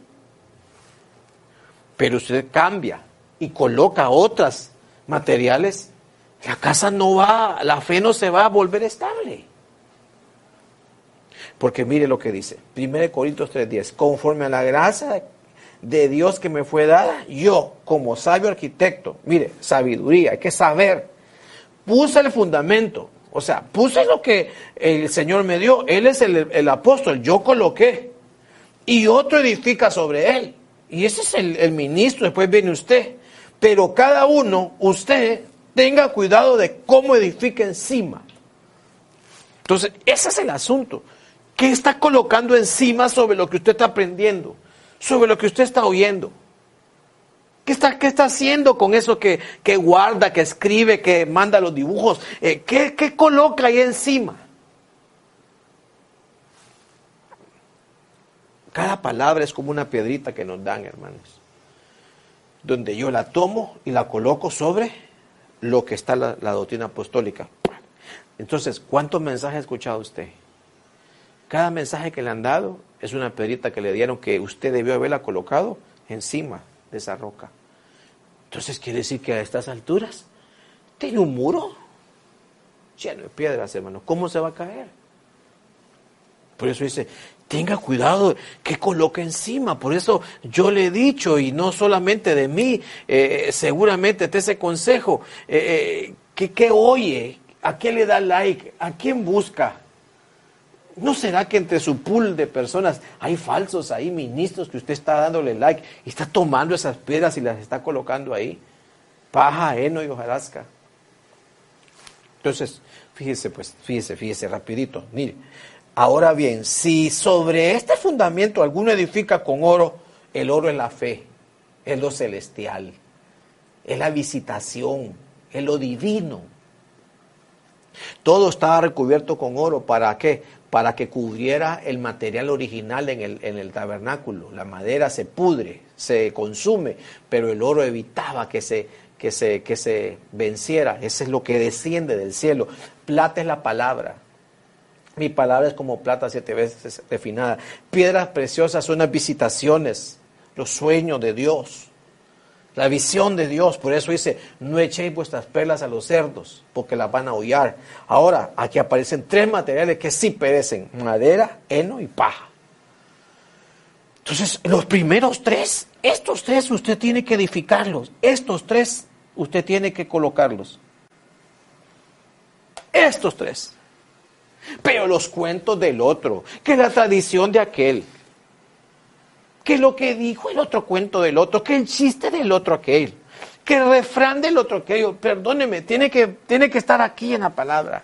Pero usted cambia y coloca otras materiales, la casa no va, la fe no se va a volver estable. Porque mire lo que dice, 1 Corintios 3:10, conforme a la gracia de Dios que me fue dada, yo como sabio arquitecto, mire, sabiduría, hay que saber, puse el fundamento, o sea, puse lo que el Señor me dio, Él es el, apóstol, yo coloqué, y otro edifica sobre Él, y ese es el, el ministro, después viene usted, pero cada uno, usted, tenga cuidado de cómo edifica encima. Entonces, ese es el asunto. ¿Qué está colocando encima sobre lo que usted está aprendiendo? Sobre lo que usted está oyendo. ¿Qué está, qué está haciendo con eso que, guarda, que escribe, que manda los dibujos? Eh, ¿qué, ¿Qué coloca ahí encima? Cada palabra es como una piedrita que nos dan, hermanos. Donde yo la tomo y la coloco sobre lo que está la, la doctrina apostólica. Entonces, ¿cuántos mensajes ha escuchado usted? Cada mensaje que le han dado es una pedrita que le dieron que usted debió haberla colocado encima de esa roca. Entonces quiere decir que a estas alturas tiene un muro lleno de piedras, hermano. ¿Cómo se va a caer? Por eso dice, tenga cuidado que coloque encima. Por eso yo le he dicho, y no solamente de mí, eh, seguramente te ese consejo, eh, eh, que, oye, a quién le da like, a quién busca. ¿No será que entre su pool de personas hay falsos ahí, ministros, que usted está dándole like y está tomando esas piedras y las está colocando ahí? Paja, heno y hojarasca. Entonces, fíjese, pues, fíjese, fíjese, rapidito. Mire, ahora bien, si sobre este fundamento alguno edifica con oro, el oro es la fe, es lo celestial, es la visitación, es lo divino. Todo estaba recubierto con oro, ¿para qué? Para que cubriera el material original en el, en el, tabernáculo. La madera se pudre, se consume, pero el oro evitaba que se, que se, que se venciera. Eso es lo que desciende del cielo. Plata es la palabra. Mi palabra es como plata siete veces refinada. Piedras preciosas son las visitaciones, los sueños de Dios. La visión de Dios, por eso dice, no echéis vuestras perlas a los cerdos, porque las van a hollar. Ahora, aquí aparecen tres materiales que sí perecen, madera, heno y paja. Entonces, los primeros tres, estos tres usted tiene que edificarlos, estos tres usted tiene que colocarlos. Estos tres. Pero los cuentos del otro, que la tradición de aquel, que lo que dijo el otro cuento del otro, que el chiste del otro aquel, que el refrán del otro aquello, perdóneme, tiene que, tiene que estar aquí en la palabra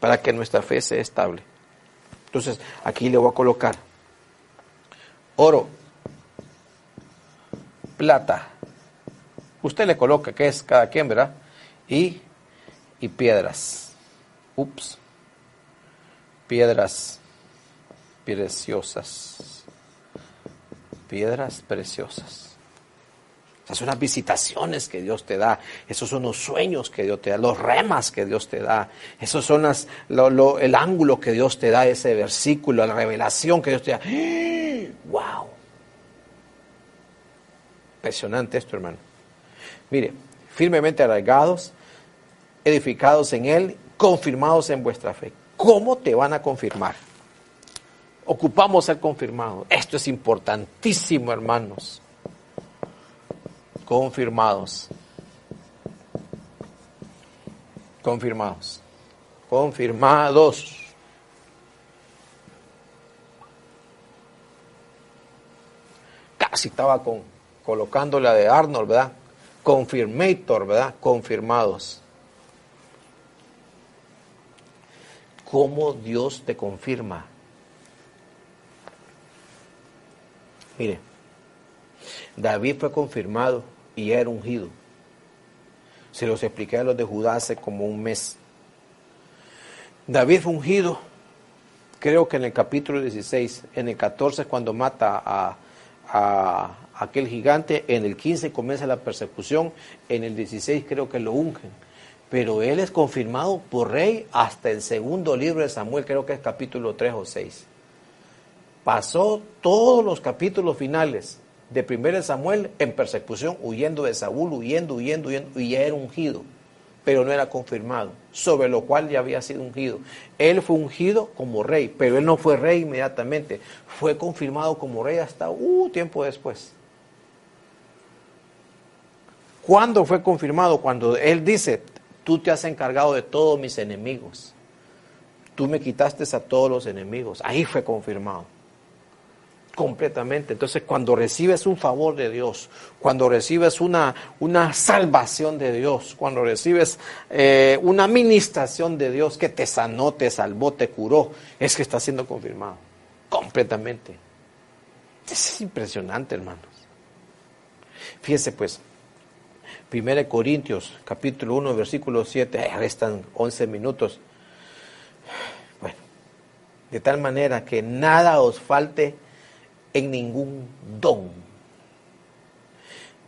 para que nuestra fe sea estable. Entonces, aquí le voy a colocar oro, plata, usted le coloca que es cada quien, ¿verdad? Y, y piedras. Ups. Piedras preciosas. Piedras preciosas. Esas son las visitaciones que Dios te da. Esos son los sueños que Dios te da. Los remas que Dios te da. Esos son el ángulo que Dios te da, ese versículo, la revelación que Dios te da. ¡Wow! Impresionante esto, hermano. Mire, firmemente arraigados, edificados en Él, confirmados en vuestra fe. ¿Cómo te van a confirmar? Ocupamos ser confirmados. Esto es importantísimo, hermanos confirmados. Confirmados. Confirmados. Casi estaba con, colocando la de Arnold, ¿verdad? Confirmator, ¿verdad? Confirmados. ¿Cómo Dios te confirma? Mire, David fue confirmado y era ungido. Se los expliqué a los de Judá hace como un mes. David fue ungido, creo que en el capítulo 16, en el 14 cuando mata a, a aquel gigante, en el 15 comienza la persecución, en el 16 creo que lo ungen. Pero él es confirmado por rey hasta el segundo libro de Samuel, creo que es capítulo 3 o 6. Pasó todos los capítulos finales de 1 Samuel en persecución, huyendo de Saúl, huyendo, huyendo, huyendo, y ya era ungido, pero no era confirmado, sobre lo cual ya había sido ungido. Él fue ungido como rey, pero él no fue rey inmediatamente, fue confirmado como rey hasta un uh, tiempo después. ¿Cuándo fue confirmado? Cuando él dice, tú te has encargado de todos mis enemigos, tú me quitaste a todos los enemigos, ahí fue confirmado completamente. Entonces, cuando recibes un favor de Dios, cuando recibes una, una salvación de Dios, cuando recibes eh, una administración de Dios que te sanó, te salvó, te curó, es que está siendo confirmado completamente. Es impresionante, hermanos. Fíjese pues, 1 Corintios, capítulo 1, versículo 7, restan 11 minutos. Bueno, de tal manera que nada os falte en ningún don.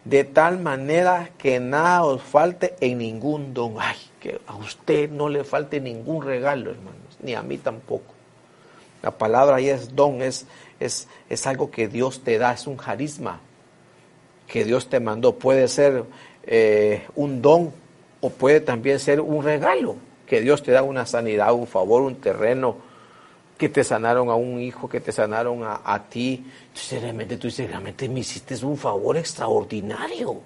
De tal manera que nada os falte en ningún don. Ay, que a usted no le falte ningún regalo, hermanos, ni a mí tampoco. La palabra ahí es don, es, es, es algo que Dios te da, es un carisma que Dios te mandó. Puede ser eh, un don o puede también ser un regalo, que Dios te da una sanidad, un favor, un terreno, que te sanaron a un hijo, que te sanaron a, ti. Entonces realmente tú dices, realmente me hiciste un favor extraordinario.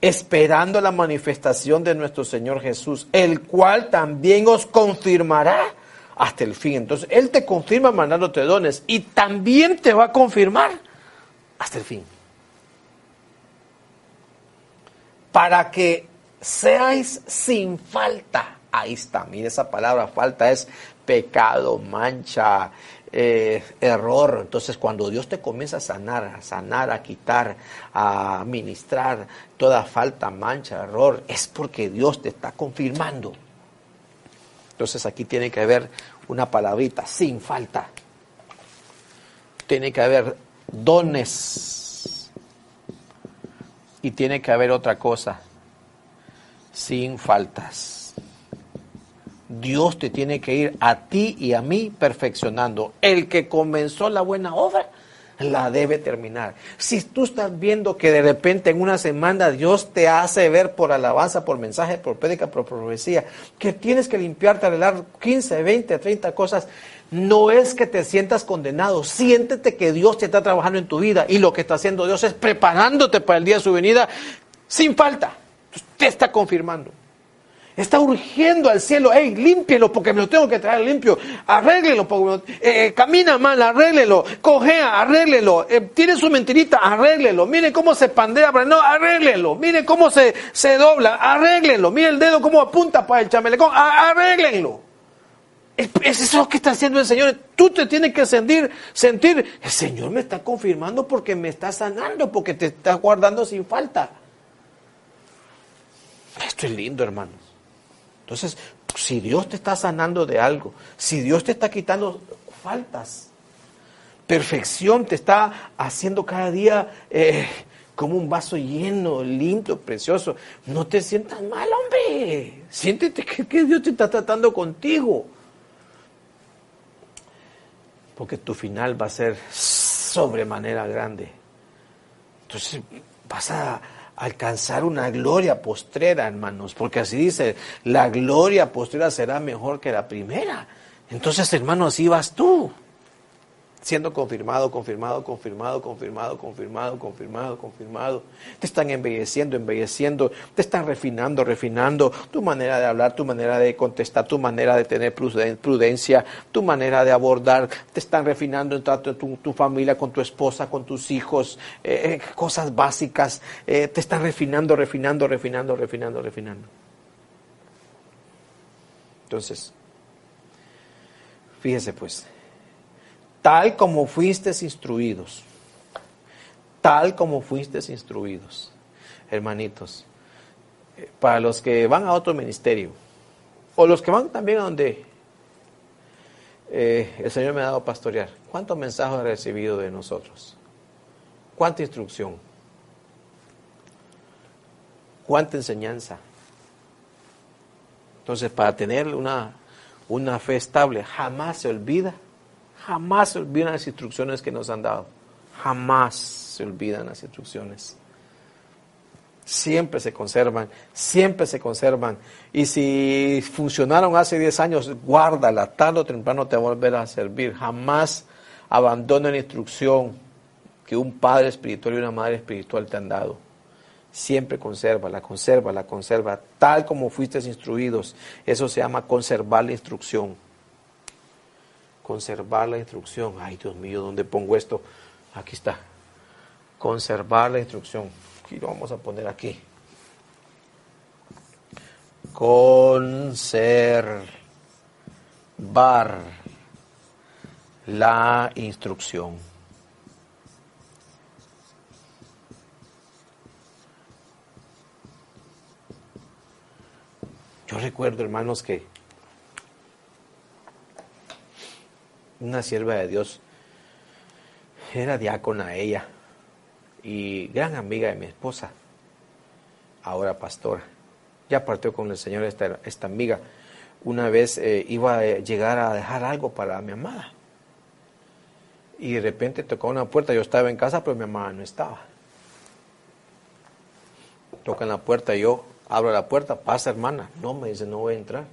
Esperando la manifestación de nuestro Señor Jesús, el cual también os confirmará hasta el fin. Entonces, Él te confirma mandándote dones y también te va a confirmar hasta el fin. Para que seáis sin falta Ahí está, mire esa palabra, falta es pecado, mancha, eh, error. Entonces cuando Dios te comienza a sanar, a sanar, a quitar, a ministrar toda falta, mancha, error, es porque Dios te está confirmando. Entonces aquí tiene que haber una palabrita, sin falta. Tiene que haber dones. Y tiene que haber otra cosa, sin faltas. Dios te tiene que ir a ti y a mí perfeccionando. El que comenzó la buena obra la debe terminar. Si tú estás viendo que de repente en una semana Dios te hace ver por alabanza, por mensaje, por prédica, por profecía, que tienes que limpiarte, arreglar 15, 20, 30 cosas, no es que te sientas condenado, siéntete que Dios te está trabajando en tu vida y lo que está haciendo Dios es preparándote para el día de su venida sin falta. Te está confirmando. Está urgiendo al cielo, hey, límpielo porque me lo tengo que traer limpio, arréglelo, eh, eh, camina mal, arréglelo, cojea, arréglelo, eh, tiene su mentirita, arréglelo, miren cómo se pandea, no, arréglelo, miren cómo se, se dobla, arréglelo, miren el dedo cómo apunta para el chamelecón, arréglenlo. Es, es eso que está haciendo el Señor. Tú te tienes que sentir, sentir, el Señor me está confirmando porque me está sanando, porque te está guardando sin falta. Esto es lindo, hermanos. Entonces, si Dios te está sanando de algo, si Dios te está quitando faltas, perfección te está haciendo cada día eh, como un vaso lleno, lindo, precioso. No te sientas mal, hombre. Siéntete que, que Dios te está tratando contigo. Porque tu final va a ser sobremanera grande. Entonces vas a alcanzar una gloria postrera, hermanos, porque así dice, la gloria postrera será mejor que la primera. Entonces, hermanos, así vas tú siendo confirmado, confirmado, confirmado, confirmado, confirmado, confirmado, confirmado. Te están embelleciendo, embelleciendo, te están refinando, refinando tu manera de hablar, tu manera de contestar, tu manera de tener prudencia, tu manera de abordar. Te están refinando en trato tu, familia, con tu esposa, con tus hijos, eh, eh, cosas básicas. Eh, te están refinando, refinando, refinando, refinando, refinando. Entonces, fíjese pues tal como fuiste instruidos, tal como fuiste instruidos, hermanitos, eh, para los que van a otro ministerio, o los que van también a donde eh, el Señor me ha dado pastorear, ¿cuántos mensajes ha recibido de nosotros? ¿Cuánta instrucción? ¿Cuánta enseñanza? Entonces, para tener una, una fe estable, jamás se olvida Jamás se olvidan las instrucciones que nos han dado. Jamás se olvidan las instrucciones. Siempre se conservan, siempre se conservan. Y si funcionaron hace 10 años, guárdala, tarde o temprano te volverá a servir. Jamás abandona la instrucción que un padre espiritual y una madre espiritual te han dado. Siempre conserva, la conserva, la conserva, tal como fuiste instruidos. Eso se llama conservar la instrucción conservar la instrucción. Ay, Dios mío, ¿dónde pongo esto? Aquí está. Conservar la instrucción. Aquí lo vamos a poner aquí. Conservar la instrucción. Yo recuerdo, hermanos, que una sierva de Dios, era diácona ella y gran amiga de mi esposa, ahora pastora. Ya partió con el Señor esta, esta amiga. Una vez eh, iba a llegar a dejar algo para mi amada. Y de repente tocó una puerta. Yo estaba en casa, pero mi amada no estaba. Toca en la puerta, yo abro la puerta, pasa hermana. No, me dice, no voy a entrar.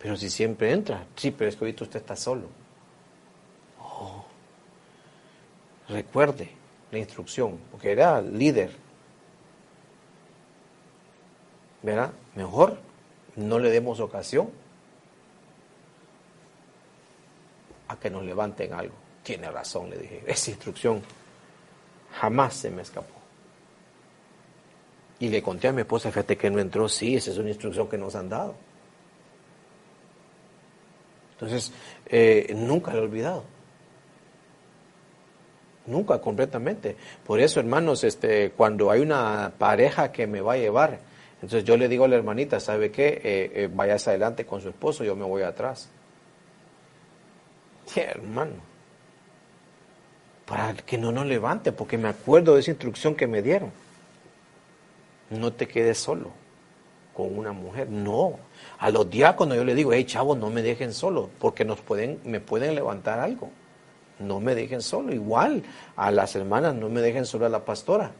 Pero si siempre entra. Sí, pero es que ahorita usted está solo. Recuerde la instrucción, porque era líder. ¿Verdad? Mejor no le demos ocasión a que nos levanten algo. Tiene razón, le dije. Esa instrucción jamás se me escapó. Y le conté a mi esposa, fíjate que no entró, sí, esa es una instrucción que nos han dado. Entonces, eh, nunca lo he olvidado. Nunca completamente. Por eso, hermanos, este, cuando hay una pareja que me va a llevar, entonces yo le digo a la hermanita, ¿sabe qué? Eh, eh, vayas adelante con su esposo, yo me voy atrás. Sí, hermano. Para que no nos levante, porque me acuerdo de esa instrucción que me dieron. No te quedes solo con una mujer. No. A los diáconos yo le digo, hey chavos, no me dejen solo, porque nos pueden, me pueden levantar algo no me dejen solo. Igual a las hermanas, no me dejen solo a la pastora.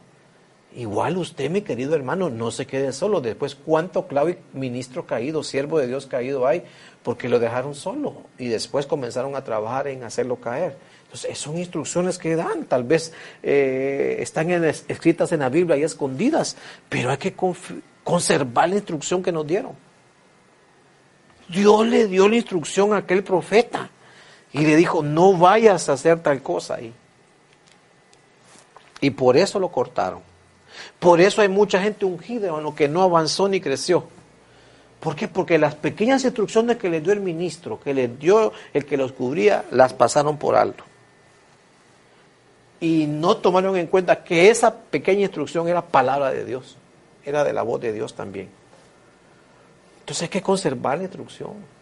Igual usted, mi querido hermano, no se quede solo. Después, ¿cuánto clave ministro caído, siervo de Dios caído hay? Porque lo dejaron solo y después comenzaron a trabajar en hacerlo caer. Entonces, son instrucciones que dan. Tal vez eh, están escritas en la Biblia y escondidas, pero hay que conservar la instrucción que nos dieron. Dios le dio la instrucción a aquel profeta y le dijo, no vayas a hacer tal cosa ahí. Y por eso lo cortaron. Por eso hay mucha gente ungida, lo que no avanzó ni creció. ¿Por qué? Porque las pequeñas instrucciones que le dio el ministro, que le dio el que los cubría, las pasaron por alto. Y no tomaron en cuenta que esa pequeña instrucción era palabra de Dios, era de la voz de Dios también. Entonces hay que conservar la instrucción.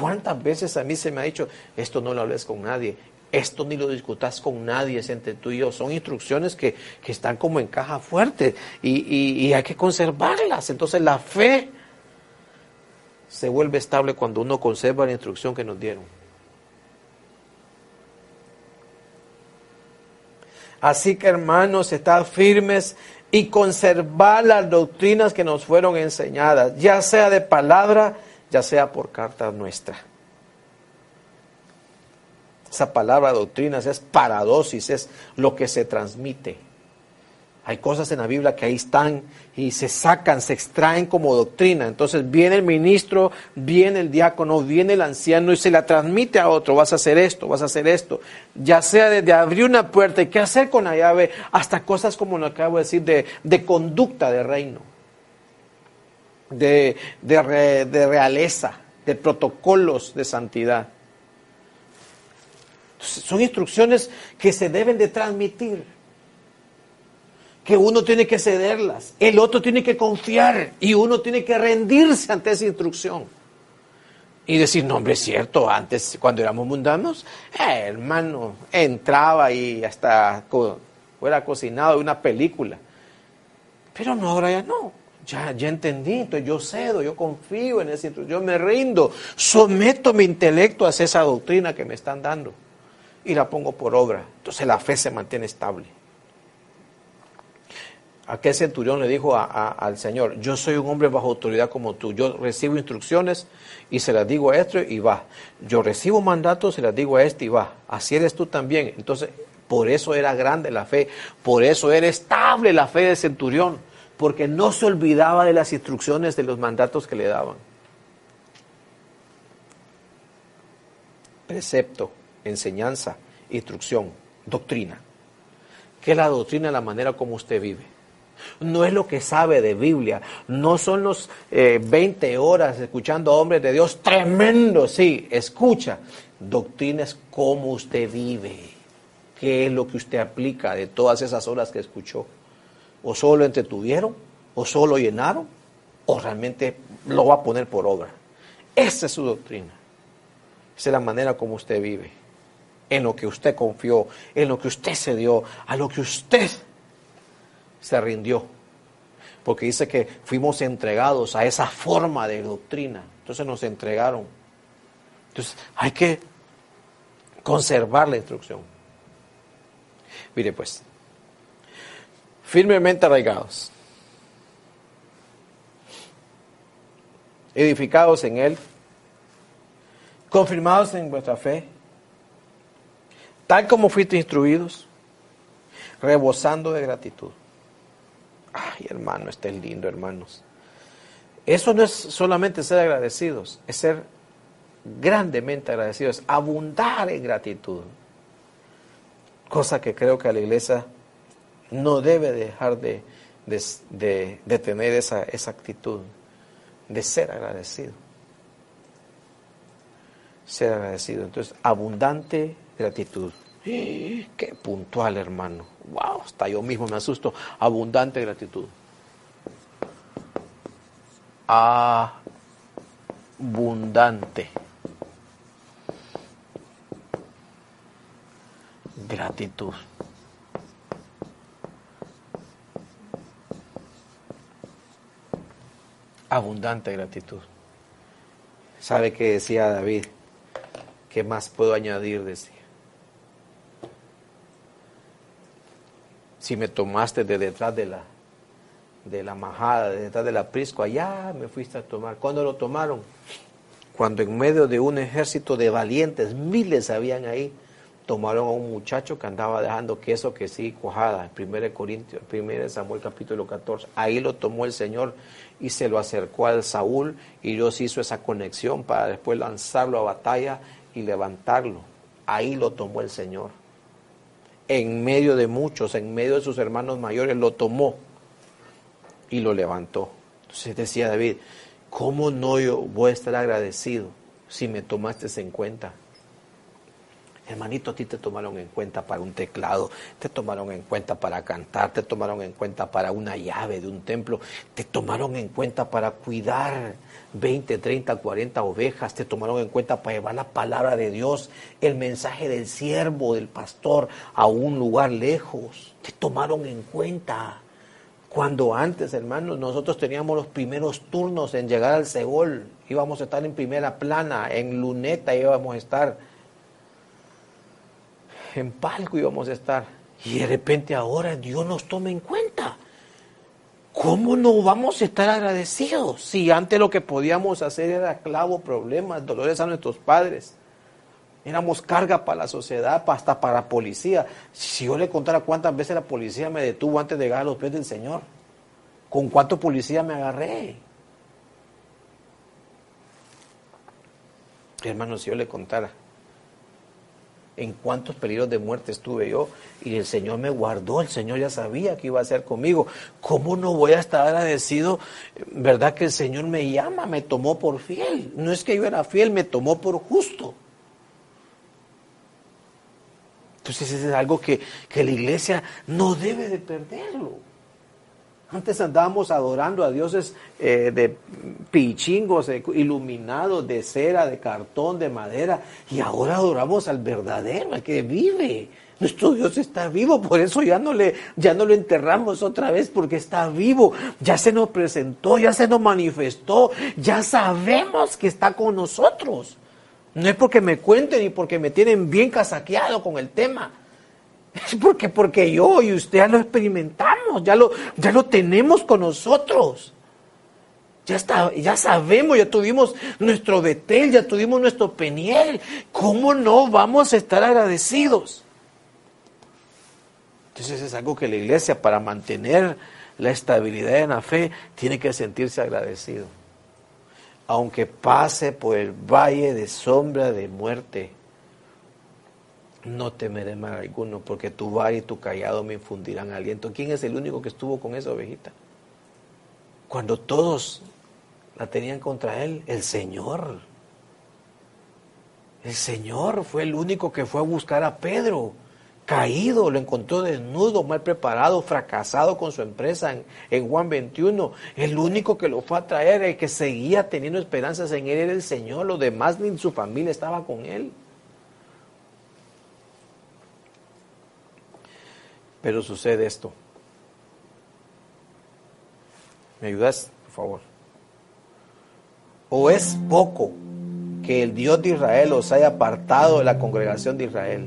¿Cuántas veces a mí se me ha dicho, esto no lo hables con nadie? Esto ni lo discutas con nadie, es entre tú y yo. Son instrucciones que, están como en caja fuerte y, y hay que conservarlas. Entonces la fe se vuelve estable cuando uno conserva la instrucción que nos dieron. Así que hermanos, estad firmes y conservar las doctrinas que nos fueron enseñadas, ya sea de palabra, ya sea por carta nuestra. Esa palabra doctrinas es paradosis, es lo que se transmite. Hay cosas en la Biblia que ahí están y se sacan, se extraen como doctrina. Entonces viene el ministro, viene el diácono, viene el anciano y se la transmite a otro. Vas a hacer esto, vas a hacer esto. Ya sea desde abrir una puerta y qué hacer con la llave, hasta cosas como lo acabo de decir de, conducta de reino, de, de realeza, de protocolos de santidad. Son instrucciones que se deben de transmitir que uno tiene que cederlas, el otro tiene que confiar y uno tiene que rendirse ante esa instrucción. Y decir, no, hombre, es cierto, antes cuando éramos mundanos, eh, hermano, entraba y hasta fuera cocinado de una película. Pero no, ahora ya no. Ya, ya entendí, entonces yo cedo, yo confío en instrucción, yo me rindo, someto mi intelecto a esa doctrina que me están dando y la pongo por obra. Entonces la fe se mantiene estable aquel centurión le dijo al Señor, yo soy un hombre bajo autoridad como tú, yo recibo instrucciones y se las digo a este y va. Yo recibo mandatos y las digo a este y va. Así eres tú también. Entonces, por eso era grande la fe, por eso era estable la fe del centurión, porque no se olvidaba de las instrucciones, de los mandatos que le daban. Precepto, enseñanza, instrucción, doctrina. ¿Qué es la doctrina? La manera como usted vive no es lo que sabe de Biblia, no son los 20 eh, horas escuchando a hombres de Dios tremendo, sí, escucha. Doctrina es cómo usted vive, qué es lo que usted aplica de todas esas horas que escuchó. O solo entretuvieron, o solo llenaron, o realmente lo va a poner por obra. Esa es su doctrina. Esa es la manera como usted vive, en lo que usted confió, en lo que usted se dio, a lo que usted se rindió. Porque dice que fuimos entregados a esa forma de doctrina. Entonces nos entregaron. Entonces hay que conservar la instrucción. Mire pues, firmemente arraigados, edificados en Él, confirmados en vuestra fe, tal como fuiste instruidos, rebosando de gratitud. Ay, hermano, este es lindo, hermanos. Eso no es solamente ser agradecidos, es ser grandemente agradecidos, abundar en gratitud. Cosa que creo que la iglesia no debe dejar de, de, tener esa, esa actitud, de ser agradecido. Ser agradecido. Entonces, abundante gratitud. Qué puntual, hermano. Wow, hasta yo mismo me asusto. Abundante gratitud. Abundante. Gratitud. Abundante gratitud. ¿Sabe qué decía David? ¿Qué más puedo añadir? Decía. si me tomaste de detrás de la, de la majada, de detrás de la prisco, allá me fuiste a tomar. ¿Cuándo lo tomaron? Cuando en medio de un ejército de valientes, miles habían ahí, tomaron a un muchacho que andaba dejando queso que sí, cuajada, el 1 Corintios, 1 Samuel capítulo 14. Ahí lo tomó el Señor y se lo acercó al Saúl y Dios hizo esa conexión para después lanzarlo a batalla y levantarlo. Ahí lo tomó el Señor en medio de muchos, en medio de sus hermanos mayores, lo tomó y lo levantó. Entonces decía David, ¿cómo no yo voy a estar agradecido si me tomaste en cuenta? Hermanito, a ti te tomaron en cuenta para un teclado, te tomaron en cuenta para cantar, te tomaron en cuenta para una llave de un templo, te tomaron en cuenta para cuidar 20, 30, 40 ovejas, te tomaron en cuenta para llevar la palabra de Dios, el mensaje del siervo, del pastor a un lugar lejos, te tomaron en cuenta. Cuando antes, hermanos, nosotros teníamos los primeros turnos en llegar al Seol, íbamos a estar en primera plana, en luneta íbamos a estar en palco íbamos a estar. Y de repente ahora Dios nos toma en cuenta. ¿Cómo no vamos a estar agradecidos si antes lo que podíamos hacer era clavo, problemas, dolores a nuestros padres? Éramos carga para la sociedad, hasta para la policía. Si yo le contara cuántas veces la policía me detuvo antes de llegar a los pies del Señor, con cuánto policía me agarré. Hermanos, si yo le contara en cuántos peligros de muerte estuve yo y el Señor me guardó, el Señor ya sabía que iba a hacer conmigo. ¿Cómo no voy a estar agradecido? ¿Verdad que el Señor me llama, me tomó por fiel? No es que yo era fiel, me tomó por justo. Entonces es algo que, que la iglesia no debe de perderlo. Antes andábamos adorando a dioses eh, de pichingos, iluminados, de cera, de cartón, de madera, y ahora adoramos al verdadero, al que vive. Nuestro Dios está vivo, por eso ya no le, ya no lo enterramos otra vez, porque está vivo, ya se nos presentó, ya se nos manifestó, ya sabemos que está con nosotros. No es porque me cuenten y porque me tienen bien casaqueado con el tema. Es porque, porque yo y usted ya lo experimentamos, ya lo, ya lo tenemos con nosotros. Ya, está, ya sabemos, ya tuvimos nuestro Betel, ya tuvimos nuestro Peniel. ¿Cómo no vamos a estar agradecidos? Entonces es algo que la iglesia para mantener la estabilidad en la fe tiene que sentirse agradecido. Aunque pase por el valle de sombra de muerte, no temeré mal alguno, porque tu vara y tu callado me infundirán aliento. ¿Quién es el único que estuvo con esa ovejita? Cuando todos la tenían contra él, el Señor. El Señor fue el único que fue a buscar a Pedro, caído, lo encontró desnudo, mal preparado, fracasado con su empresa en, en, Juan 21. El único que lo fue a traer, el que seguía teniendo esperanzas en él era el Señor, los demás ni su familia estaba con él. Pero sucede esto. ¿Me ayudas, por favor? ¿O es poco que el Dios de Israel os haya apartado de la congregación de Israel,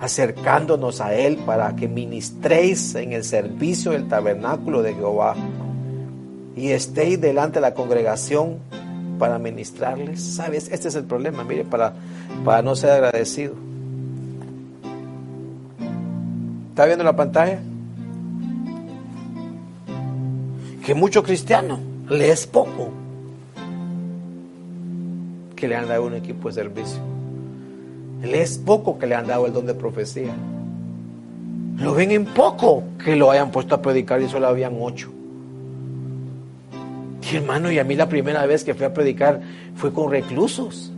acercándonos a Él para que ministréis en el servicio del tabernáculo de Jehová y estéis delante de la congregación para ministrarles? ¿Sabes? Este es el problema, mire, para, para no ser agradecido. ¿Está viendo la pantalla? Que mucho cristiano le es poco que le han dado un equipo de servicio. Le es poco que le han dado el don de profecía. Lo ven en poco que lo hayan puesto a predicar y solo habían ocho. Y hermano, y a mí la primera vez que fui a predicar fue con reclusos.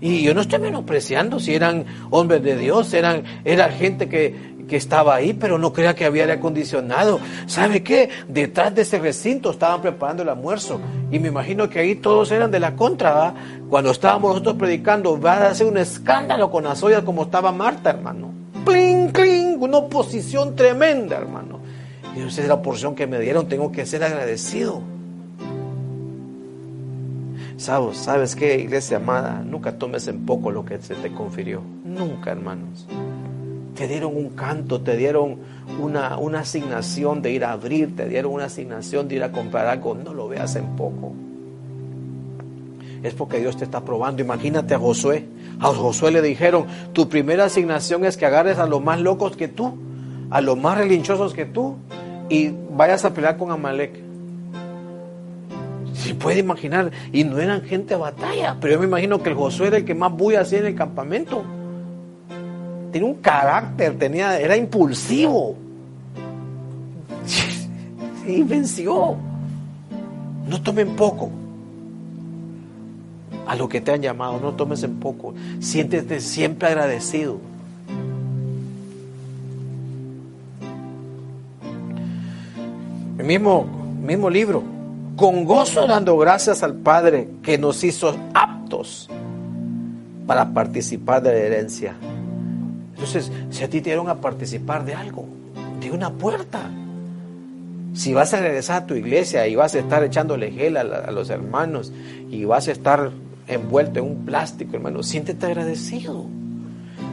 Y yo no estoy menospreciando si eran hombres de Dios, eran, era gente que, estaba ahí, pero no crea que había aire acondicionado. ¿Sabe qué? Detrás de ese recinto estaban preparando el almuerzo. Y me imagino que ahí todos eran de la contra. Cuando estábamos nosotros predicando, va a hacer un escándalo con las ollas como estaba Marta, hermano. ¡Pling, cling! Una oposición tremenda, hermano. Y esa es la porción que me dieron, tengo que ser agradecido. ¿Sabes, ¿Sabes qué, iglesia amada? Nunca tomes en poco lo que se te confirió. Nunca, hermanos. Te dieron un canto, te dieron una, asignación de ir a abrir, te dieron una asignación de ir a comprar algo. No lo veas en poco. Es porque Dios te está probando. Imagínate a Josué. A Josué le dijeron, tu primera asignación es que agarres a los más locos que tú, a los más relinchosos que tú, y vayas a pelear con Amalek. Se puede imaginar, y no eran gente a batalla, pero yo me imagino que el Josué era el que más bulla hacía en el campamento. Tenía un carácter, tenía, era impulsivo. Y venció. No tomen poco a lo que te han llamado. No tomes en poco. Siéntete siempre agradecido. El mismo, mismo libro. Con gozo dando gracias al Padre que nos hizo aptos para participar de la herencia. Entonces, si a ti te dieron a participar de algo, de una puerta, si vas a regresar a tu iglesia y vas a estar echándole gel a, a, los hermanos y vas a estar envuelto en un plástico, hermano, siéntete agradecido.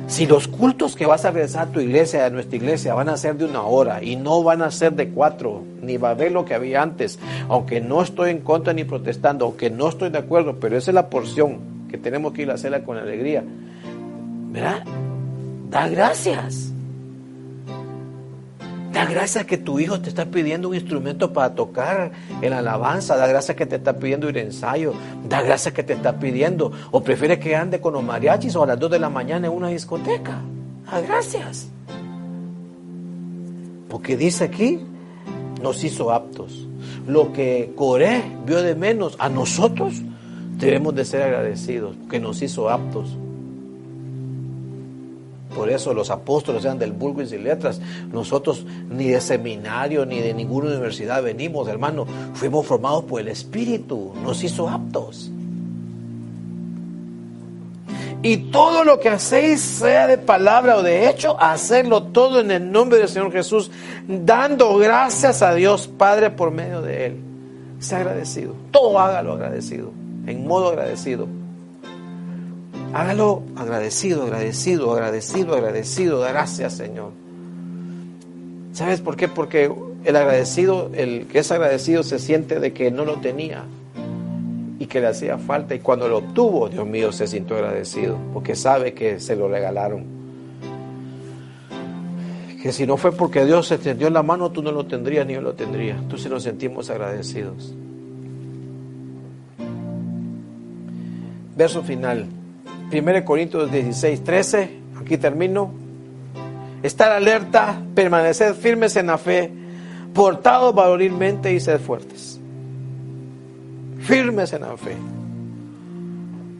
Si los cultos que vas a regresar a tu iglesia, a nuestra iglesia, van a ser de una hora y no van a ser de cuatro, ni va a haber lo que había antes, aunque no estoy en contra ni protestando, aunque no estoy de acuerdo, pero esa es la porción que tenemos que ir a hacerla con alegría. ¿Verdad? Da gracias. Da gracias que tu hijo te está pidiendo un instrumento para tocar en alabanza. Da gracias que te está pidiendo ir a ensayo. Da gracias que te está pidiendo. O prefiere que ande con los mariachis o a las 2 de la mañana en una discoteca. Da gracias. Porque dice aquí, nos hizo aptos. Lo que Coré vio de menos a nosotros, debemos de ser agradecidos, porque nos hizo aptos. Por eso los apóstoles eran del vulgo y sin letras. Nosotros ni de seminario ni de ninguna universidad venimos, hermano. Fuimos formados por el Espíritu. Nos hizo aptos. Y todo lo que hacéis, sea de palabra o de hecho, hacerlo todo en el nombre del Señor Jesús, dando gracias a Dios Padre por medio de Él. Sea agradecido. Todo hágalo agradecido. En modo agradecido. Hágalo agradecido, agradecido, agradecido, agradecido. Gracias, Señor. ¿Sabes por qué? Porque el agradecido, el que es agradecido se siente de que no lo tenía y que le hacía falta. Y cuando lo obtuvo, Dios mío, se sintió agradecido porque sabe que se lo regalaron. Que si no fue porque Dios se extendió la mano, tú no lo tendrías ni yo lo tendría. Entonces nos sentimos agradecidos. Verso final. 1 Corintios 16, 13, aquí termino. Estar alerta, permanecer firmes en la fe, portados varonilmente y ser fuertes. Firmes en la fe.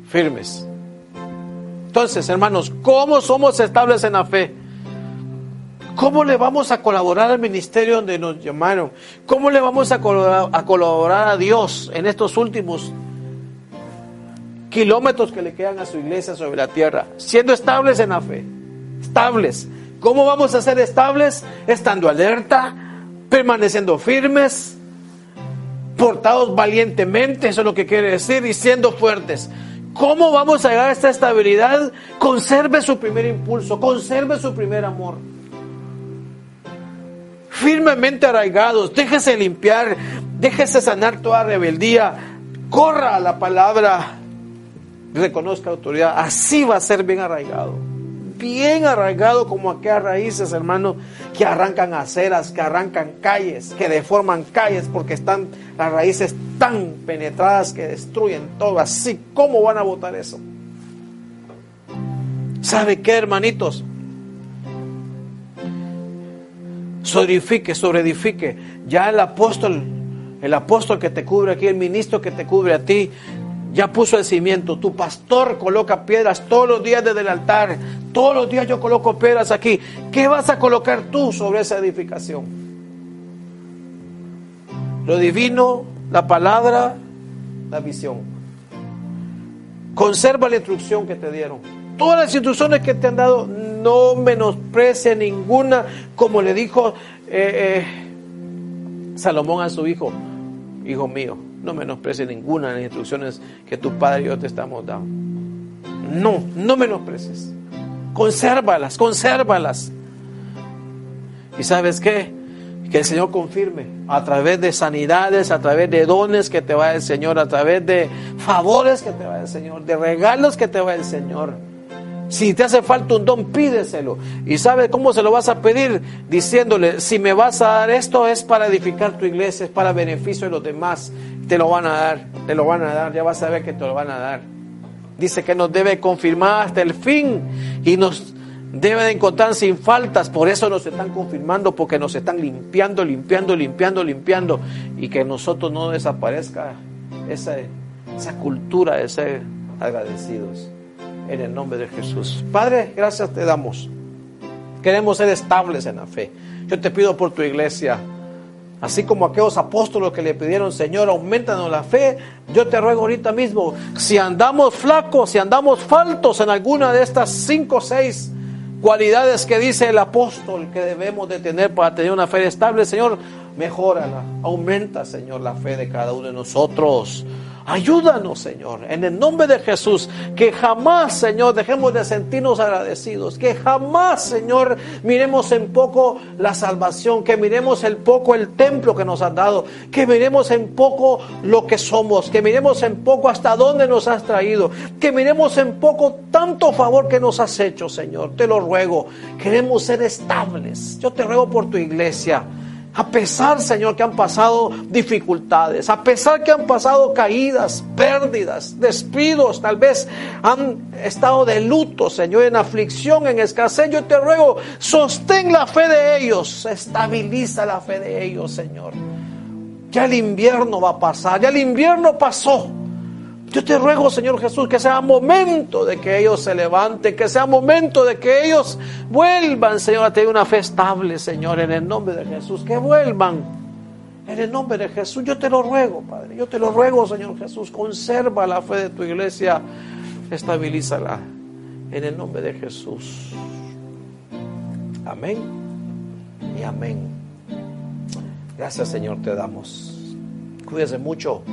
Firmes. Entonces, hermanos, ¿cómo somos estables en la fe? ¿Cómo le vamos a colaborar al ministerio donde nos llamaron? ¿Cómo le vamos a colaborar a, colaborar a Dios en estos últimos kilómetros que le quedan a su iglesia sobre la tierra, siendo estables en la fe, estables. ¿Cómo vamos a ser estables? Estando alerta, permaneciendo firmes, portados valientemente, eso es lo que quiere decir, y siendo fuertes. ¿Cómo vamos a llegar a esta estabilidad? Conserve su primer impulso, conserve su primer amor. Firmemente arraigados, déjese limpiar, déjese sanar toda rebeldía, corra a la palabra reconozca autoridad, así va a ser bien arraigado. Bien arraigado como aquellas raíces, hermano, que arrancan aceras, que arrancan calles, que deforman calles porque están las raíces tan penetradas que destruyen todo. Así, ¿cómo van a votar eso? ¿Sabe qué, hermanitos? Sobreedifique, sobreedifique. Ya el apóstol, el apóstol que te cubre aquí, el ministro que te cubre a ti, ya puso el cimiento. Tu pastor coloca piedras todos los días desde el altar. Todos los días yo coloco piedras aquí. ¿Qué vas a colocar tú sobre esa edificación? Lo divino, la palabra, la visión. Conserva la instrucción que te dieron. Todas las instrucciones que te han dado, no menosprecia ninguna, como le dijo eh, eh, Salomón a su hijo, hijo mío no menosprecies ninguna de las instrucciones que tu Padre y yo te estamos dando. No, no menosprecies. Consérvalas, consérvalas. ¿Y sabes qué? Que el Señor confirme a través de sanidades, a través de dones que te va el Señor, a través de favores que te va el Señor, de regalos que te va el Señor. Si te hace falta un don, pídeselo. ¿Y sabes cómo se lo vas a pedir? Diciéndole, si me vas a dar esto es para edificar tu iglesia, es para beneficio de los demás te lo van a dar, te lo van a dar, ya vas a ver que te lo van a dar. Dice que nos debe confirmar hasta el fin y nos debe de encontrar sin faltas, por eso nos están confirmando, porque nos están limpiando, limpiando, limpiando, limpiando, y que nosotros no desaparezca esa, esa cultura, ese agradecidos. En el nombre de Jesús. Padre, gracias te damos. Queremos ser estables en la fe. Yo te pido por tu iglesia. Así como aquellos apóstoles que le pidieron, Señor, aumentanos la fe, yo te ruego ahorita mismo, si andamos flacos, si andamos faltos en alguna de estas cinco o seis cualidades que dice el apóstol que debemos de tener para tener una fe estable, Señor, mejórala, aumenta, Señor, la fe de cada uno de nosotros. Ayúdanos, Señor, en el nombre de Jesús, que jamás, Señor, dejemos de sentirnos agradecidos, que jamás, Señor, miremos en poco la salvación, que miremos en poco el templo que nos has dado, que miremos en poco lo que somos, que miremos en poco hasta dónde nos has traído, que miremos en poco tanto favor que nos has hecho, Señor. Te lo ruego, queremos ser estables. Yo te ruego por tu iglesia. A pesar, Señor, que han pasado dificultades, a pesar que han pasado caídas, pérdidas, despidos, tal vez han estado de luto, Señor, en aflicción, en escasez, yo te ruego, sostén la fe de ellos, estabiliza la fe de ellos, Señor. Ya el invierno va a pasar, ya el invierno pasó. Yo te ruego, Señor Jesús, que sea momento de que ellos se levanten, que sea momento de que ellos vuelvan, Señor, a tener una fe estable, Señor, en el nombre de Jesús, que vuelvan. En el nombre de Jesús, yo te lo ruego, Padre, yo te lo ruego, Señor Jesús, conserva la fe de tu iglesia, estabilízala, en el nombre de Jesús. Amén y amén. Gracias, Señor, te damos. Cuídese mucho.